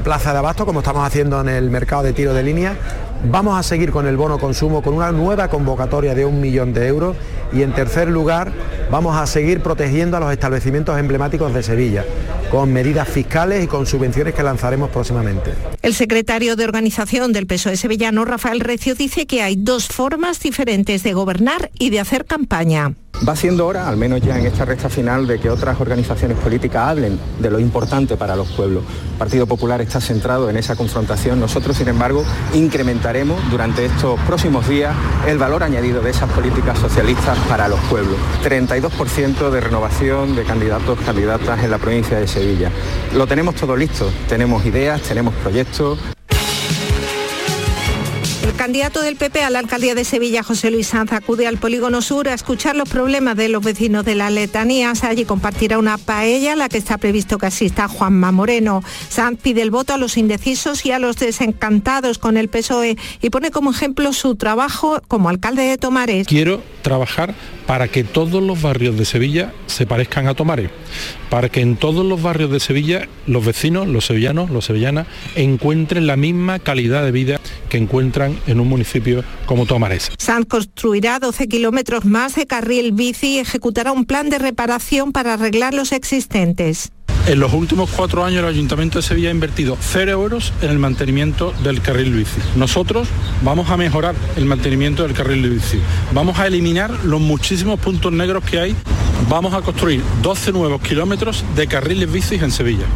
plaza de abasto, como estamos haciendo en el mercado de tiro de línea. Vamos a seguir con el bono consumo con una nueva convocatoria de un millón de euros y en tercer lugar vamos a seguir protegiendo a los establecimientos emblemáticos de Sevilla con medidas fiscales y con subvenciones que lanzaremos próximamente. El secretario de organización del PSOE sevillano, Rafael Recio, dice que hay dos formas diferentes de gobernar y de hacer campaña. Va siendo hora, al menos ya en esta recta final, de que otras organizaciones políticas hablen de lo importante para los pueblos. El Partido Popular está centrado en esa confrontación. Nosotros, sin embargo, incrementaremos durante estos próximos días el valor añadido de esas políticas socialistas para los pueblos. 32% de renovación de candidatos, candidatas en la provincia de Sevilla. Lo tenemos todo listo. Tenemos ideas, tenemos proyectos. El candidato del PP a la alcaldía de Sevilla, José Luis Sanz, acude al Polígono Sur a escuchar los problemas de los vecinos de las letanías. Allí compartirá una paella a la que está previsto que asista Juanma Moreno. Sanz pide el voto a los indecisos y a los desencantados con el PSOE y pone como ejemplo su trabajo como alcalde de Tomares. Quiero trabajar para que todos los barrios de Sevilla se parezcan a Tomares, para que en todos los barrios de Sevilla los vecinos, los sevillanos, los sevillanas, encuentren la misma calidad de vida que encuentran en un municipio como Tomares. Sanz construirá 12 kilómetros más de carril bici y ejecutará un plan de reparación para arreglar los existentes. En los últimos cuatro años el Ayuntamiento de Sevilla ha invertido cero euros en el mantenimiento del carril bici. Nosotros vamos a mejorar el mantenimiento del carril bici. Vamos a eliminar los muchísimos puntos negros que hay. Vamos a construir 12 nuevos kilómetros de carriles bici en Sevilla.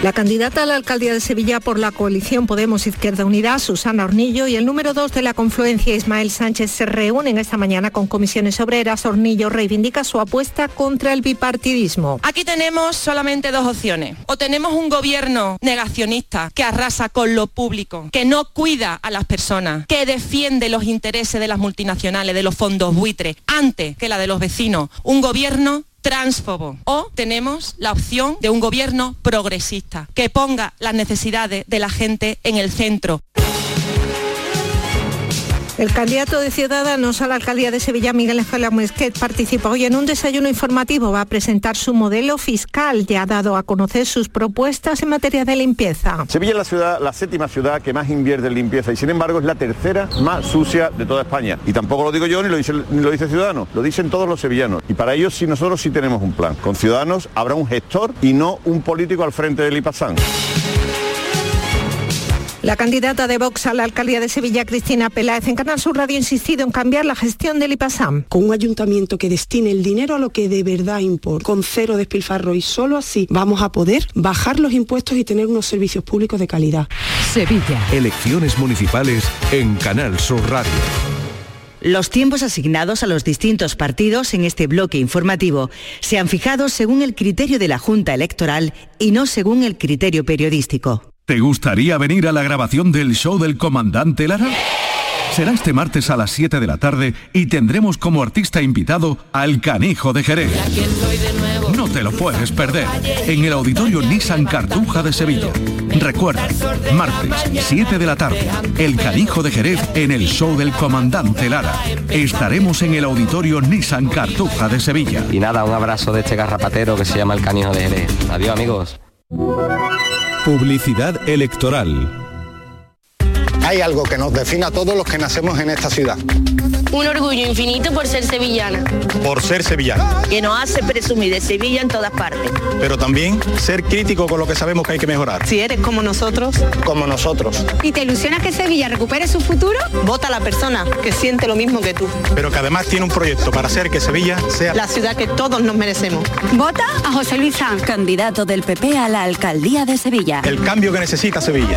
La candidata a la alcaldía de Sevilla por la coalición Podemos Izquierda Unida, Susana Hornillo, y el número dos de la confluencia, Ismael Sánchez, se reúnen esta mañana con comisiones obreras. Hornillo reivindica su apuesta contra el bipartidismo. Aquí tenemos solamente dos opciones. O tenemos un gobierno negacionista que arrasa con lo público, que no cuida a las personas, que defiende los intereses de las multinacionales, de los fondos buitres, antes que la de los vecinos. Un gobierno transfobo. O tenemos la opción de un gobierno progresista, que ponga las necesidades de la gente en el centro. El candidato de Ciudadanos a la alcaldía de Sevilla, Miguel Ángel Mezquet, participa hoy en un desayuno informativo. Va a presentar su modelo fiscal. Ya ha dado a conocer sus propuestas en materia de limpieza. Sevilla es la ciudad, la séptima ciudad que más invierte en limpieza y sin embargo es la tercera más sucia de toda España. Y tampoco lo digo yo ni lo dice, lo dice Ciudadanos, lo dicen todos los sevillanos. Y para ello sí nosotros sí tenemos un plan. Con Ciudadanos habrá un gestor y no un político al frente del IPASAN. La candidata de Vox a la alcaldía de Sevilla, Cristina Peláez, en Canal Sur Radio ha insistido en cambiar la gestión del IPASAM. Con un ayuntamiento que destine el dinero a lo que de verdad importa, con cero despilfarro y solo así vamos a poder bajar los impuestos y tener unos servicios públicos de calidad. Sevilla. Elecciones municipales en Canal Sur Radio. Los tiempos asignados a los distintos partidos en este bloque informativo se han fijado según el criterio de la Junta Electoral y no según el criterio periodístico. ¿Te gustaría venir a la grabación del show del comandante Lara? Será este martes a las 7 de la tarde y tendremos como artista invitado al Canijo de Jerez. No te lo puedes perder en el auditorio Nissan Cartuja de Sevilla. Recuerda, martes 7 de la tarde, el Canijo de Jerez en el show del comandante Lara. Estaremos en el auditorio Nissan Cartuja de Sevilla. Y nada, un abrazo de este garrapatero que se llama el Canijo de Jerez. Adiós amigos. Publicidad electoral. Hay algo que nos define a todos los que nacemos en esta ciudad. Un orgullo infinito por ser sevillana. Por ser sevillana. Que nos hace presumir de Sevilla en todas partes. Pero también ser crítico con lo que sabemos que hay que mejorar. Si eres como nosotros. Como nosotros. ¿Y te ilusiona que Sevilla recupere su futuro? Vota a la persona que siente lo mismo que tú. Pero que además tiene un proyecto para hacer que Sevilla sea la ciudad que todos nos merecemos. Vota a José Luis Sanz, candidato del PP a la alcaldía de Sevilla. El cambio que necesita Sevilla.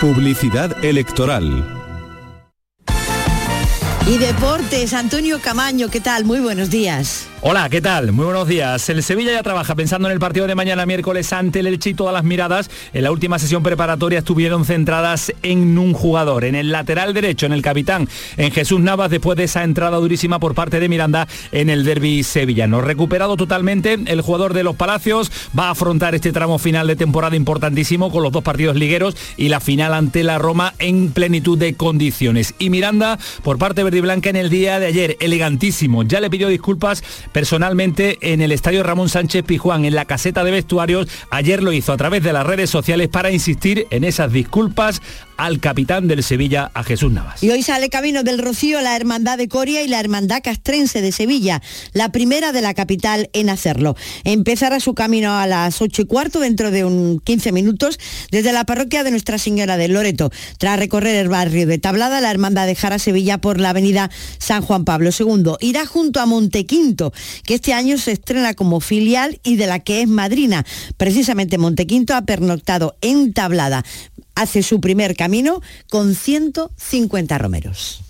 Publicidad electoral. Y deportes, Antonio Camaño, ¿qué tal? Muy buenos días. Hola, ¿qué tal? Muy buenos días. El Sevilla ya trabaja pensando en el partido de mañana miércoles ante el Elche y todas las miradas en la última sesión preparatoria estuvieron centradas en un jugador, en el lateral derecho, en el capitán, en Jesús Navas después de esa entrada durísima por parte de Miranda en el derby sevillano. Recuperado totalmente, el jugador de los Palacios va a afrontar este tramo final de temporada importantísimo con los dos partidos ligueros y la final ante la Roma en plenitud de condiciones. Y Miranda, por parte verde y blanca en el día de ayer, elegantísimo, ya le pidió disculpas personalmente en el estadio Ramón Sánchez Pijuán, en la caseta de vestuarios. Ayer lo hizo a través de las redes sociales para insistir en esas disculpas al capitán del Sevilla, a Jesús Navas. Y hoy sale camino del Rocío la Hermandad de Coria y la Hermandad Castrense de Sevilla, la primera de la capital en hacerlo. Empezará su camino a las 8 y cuarto dentro de un 15 minutos desde la parroquia de Nuestra Señora del Loreto. Tras recorrer el barrio de Tablada, la Hermandad dejará Sevilla por la avenida San Juan Pablo II. Irá junto a Montequinto, que este año se estrena como filial y de la que es madrina. Precisamente Montequinto ha pernoctado en Tablada. Hace su primer camino con 150 romeros.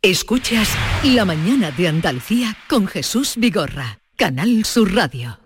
Escuchas La mañana de Andalucía con Jesús Vigorra, Canal Sur Radio.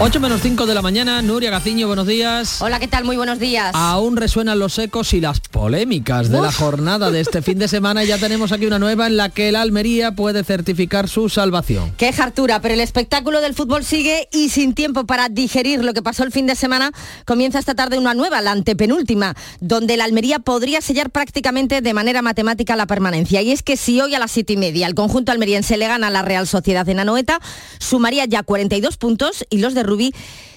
8 menos 5 de la mañana, Nuria Gaciño, buenos días. Hola, ¿qué tal? Muy buenos días. Aún resuenan los ecos y las polémicas de la jornada de este fin de semana y ya tenemos aquí una nueva en la que el Almería puede certificar su salvación. Qué hartura, pero el espectáculo del fútbol sigue y sin tiempo para digerir lo que pasó el fin de semana, comienza esta tarde una nueva, la antepenúltima, donde el Almería podría sellar prácticamente de manera matemática la permanencia. Y es que si hoy a las siete y media el conjunto almeriense le gana a la Real Sociedad en Anoeta, sumaría ya 42 puntos y los de Rubí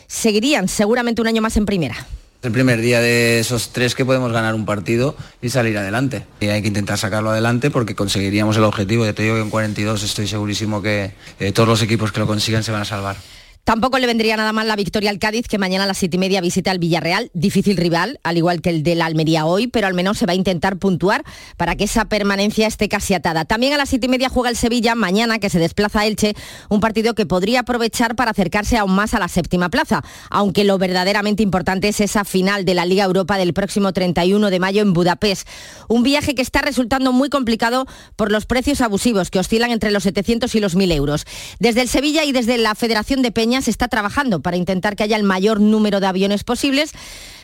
seguirían seguramente un año más en primera. El primer día de esos tres que podemos ganar un partido y salir adelante. Y hay que intentar sacarlo adelante porque conseguiríamos el objetivo. Ya te digo que en 42 estoy segurísimo que eh, todos los equipos que lo consigan se van a salvar. Tampoco le vendría nada mal la victoria al Cádiz, que mañana a las siete y media visita al Villarreal. Difícil rival, al igual que el de la Almería hoy, pero al menos se va a intentar puntuar para que esa permanencia esté casi atada. También a las siete y media juega el Sevilla, mañana que se desplaza a Elche, un partido que podría aprovechar para acercarse aún más a la séptima plaza, aunque lo verdaderamente importante es esa final de la Liga Europa del próximo 31 de mayo en Budapest. Un viaje que está resultando muy complicado por los precios abusivos, que oscilan entre los 700 y los 1.000 euros. Desde el Sevilla y desde la Federación de Peña se está trabajando para intentar que haya el mayor número de aviones posibles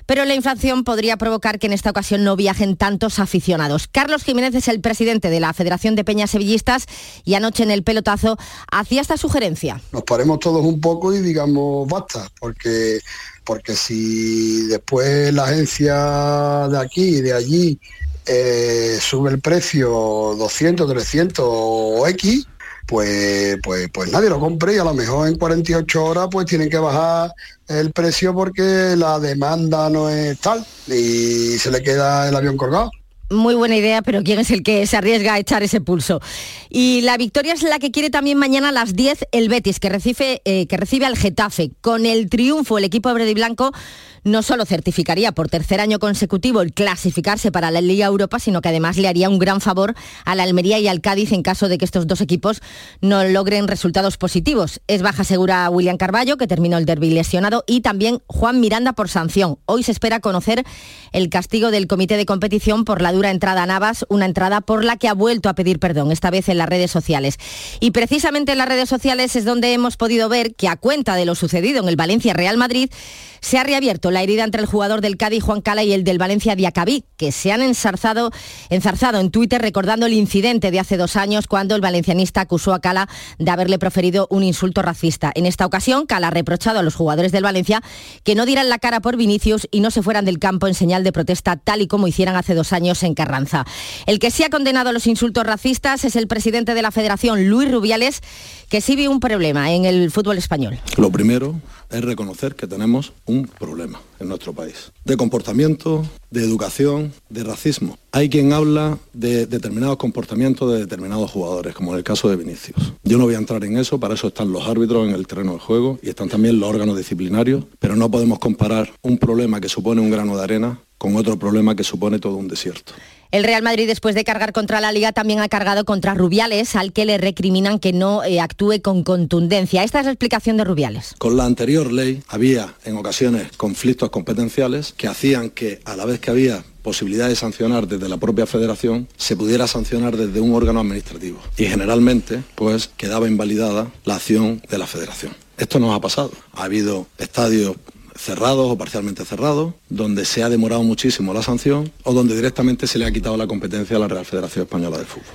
pero la inflación podría provocar que en esta ocasión no viajen tantos aficionados. Carlos Jiménez es el presidente de la Federación de Peñas Sevillistas y anoche en el pelotazo hacía esta sugerencia. Nos paremos todos un poco y digamos basta, porque, porque si después la agencia de aquí y de allí eh, sube el precio 200, 300 o X, pues, pues, pues nadie lo compre y a lo mejor en 48 horas pues tienen que bajar el precio porque la demanda no es tal y se le queda el avión colgado. Muy buena idea, pero ¿quién es el que se arriesga a echar ese pulso? Y la victoria es la que quiere también mañana a las 10 el Betis, que recibe, eh, que recibe al Getafe. Con el triunfo el equipo verde y blanco no solo certificaría por tercer año consecutivo el clasificarse para la Liga Europa, sino que además le haría un gran favor a la Almería y al Cádiz en caso de que estos dos equipos no logren resultados positivos. Es baja segura William Carballo, que terminó el derby lesionado, y también Juan Miranda por sanción. Hoy se espera conocer el castigo del comité de competición por la dura entrada a Navas, una entrada por la que ha vuelto a pedir perdón, esta vez en las redes sociales. Y precisamente en las redes sociales es donde hemos podido ver que a cuenta de lo sucedido en el Valencia Real Madrid, se ha reabierto la herida entre el jugador del Cádiz Juan Cala y el del Valencia Diacabí, que se han enzarzado, enzarzado en Twitter recordando el incidente de hace dos años cuando el valencianista acusó a Cala de haberle proferido un insulto racista. En esta ocasión, Cala ha reprochado a los jugadores del Valencia que no dieran la cara por Vinicius y no se fueran del campo en señal de protesta tal y como hicieran hace dos años en Carranza. El que sí ha condenado los insultos racistas es el presidente de la Federación, Luis Rubiales, que sí un problema en el fútbol español. Lo primero es reconocer que tenemos un problema en nuestro país, de comportamiento, de educación, de racismo. Hay quien habla de determinados comportamientos de determinados jugadores, como en el caso de Vinicius. Yo no voy a entrar en eso, para eso están los árbitros en el terreno de juego y están también los órganos disciplinarios, pero no podemos comparar un problema que supone un grano de arena con otro problema que supone todo un desierto. El Real Madrid, después de cargar contra la Liga, también ha cargado contra Rubiales, al que le recriminan que no eh, actúe con contundencia. Esta es la explicación de Rubiales. Con la anterior ley había en ocasiones conflictos competenciales que hacían que a la vez que había posibilidad de sancionar desde la propia federación, se pudiera sancionar desde un órgano administrativo. Y generalmente, pues, quedaba invalidada la acción de la federación. Esto nos ha pasado. Ha habido estadios cerrados o parcialmente cerrados, donde se ha demorado muchísimo la sanción o donde directamente se le ha quitado la competencia a la Real Federación Española de Fútbol.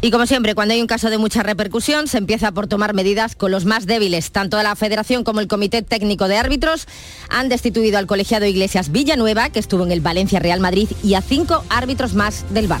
Y como siempre, cuando hay un caso de mucha repercusión, se empieza por tomar medidas con los más débiles. Tanto la Federación como el Comité Técnico de Árbitros han destituido al colegiado Iglesias Villanueva, que estuvo en el Valencia Real Madrid, y a cinco árbitros más del bar.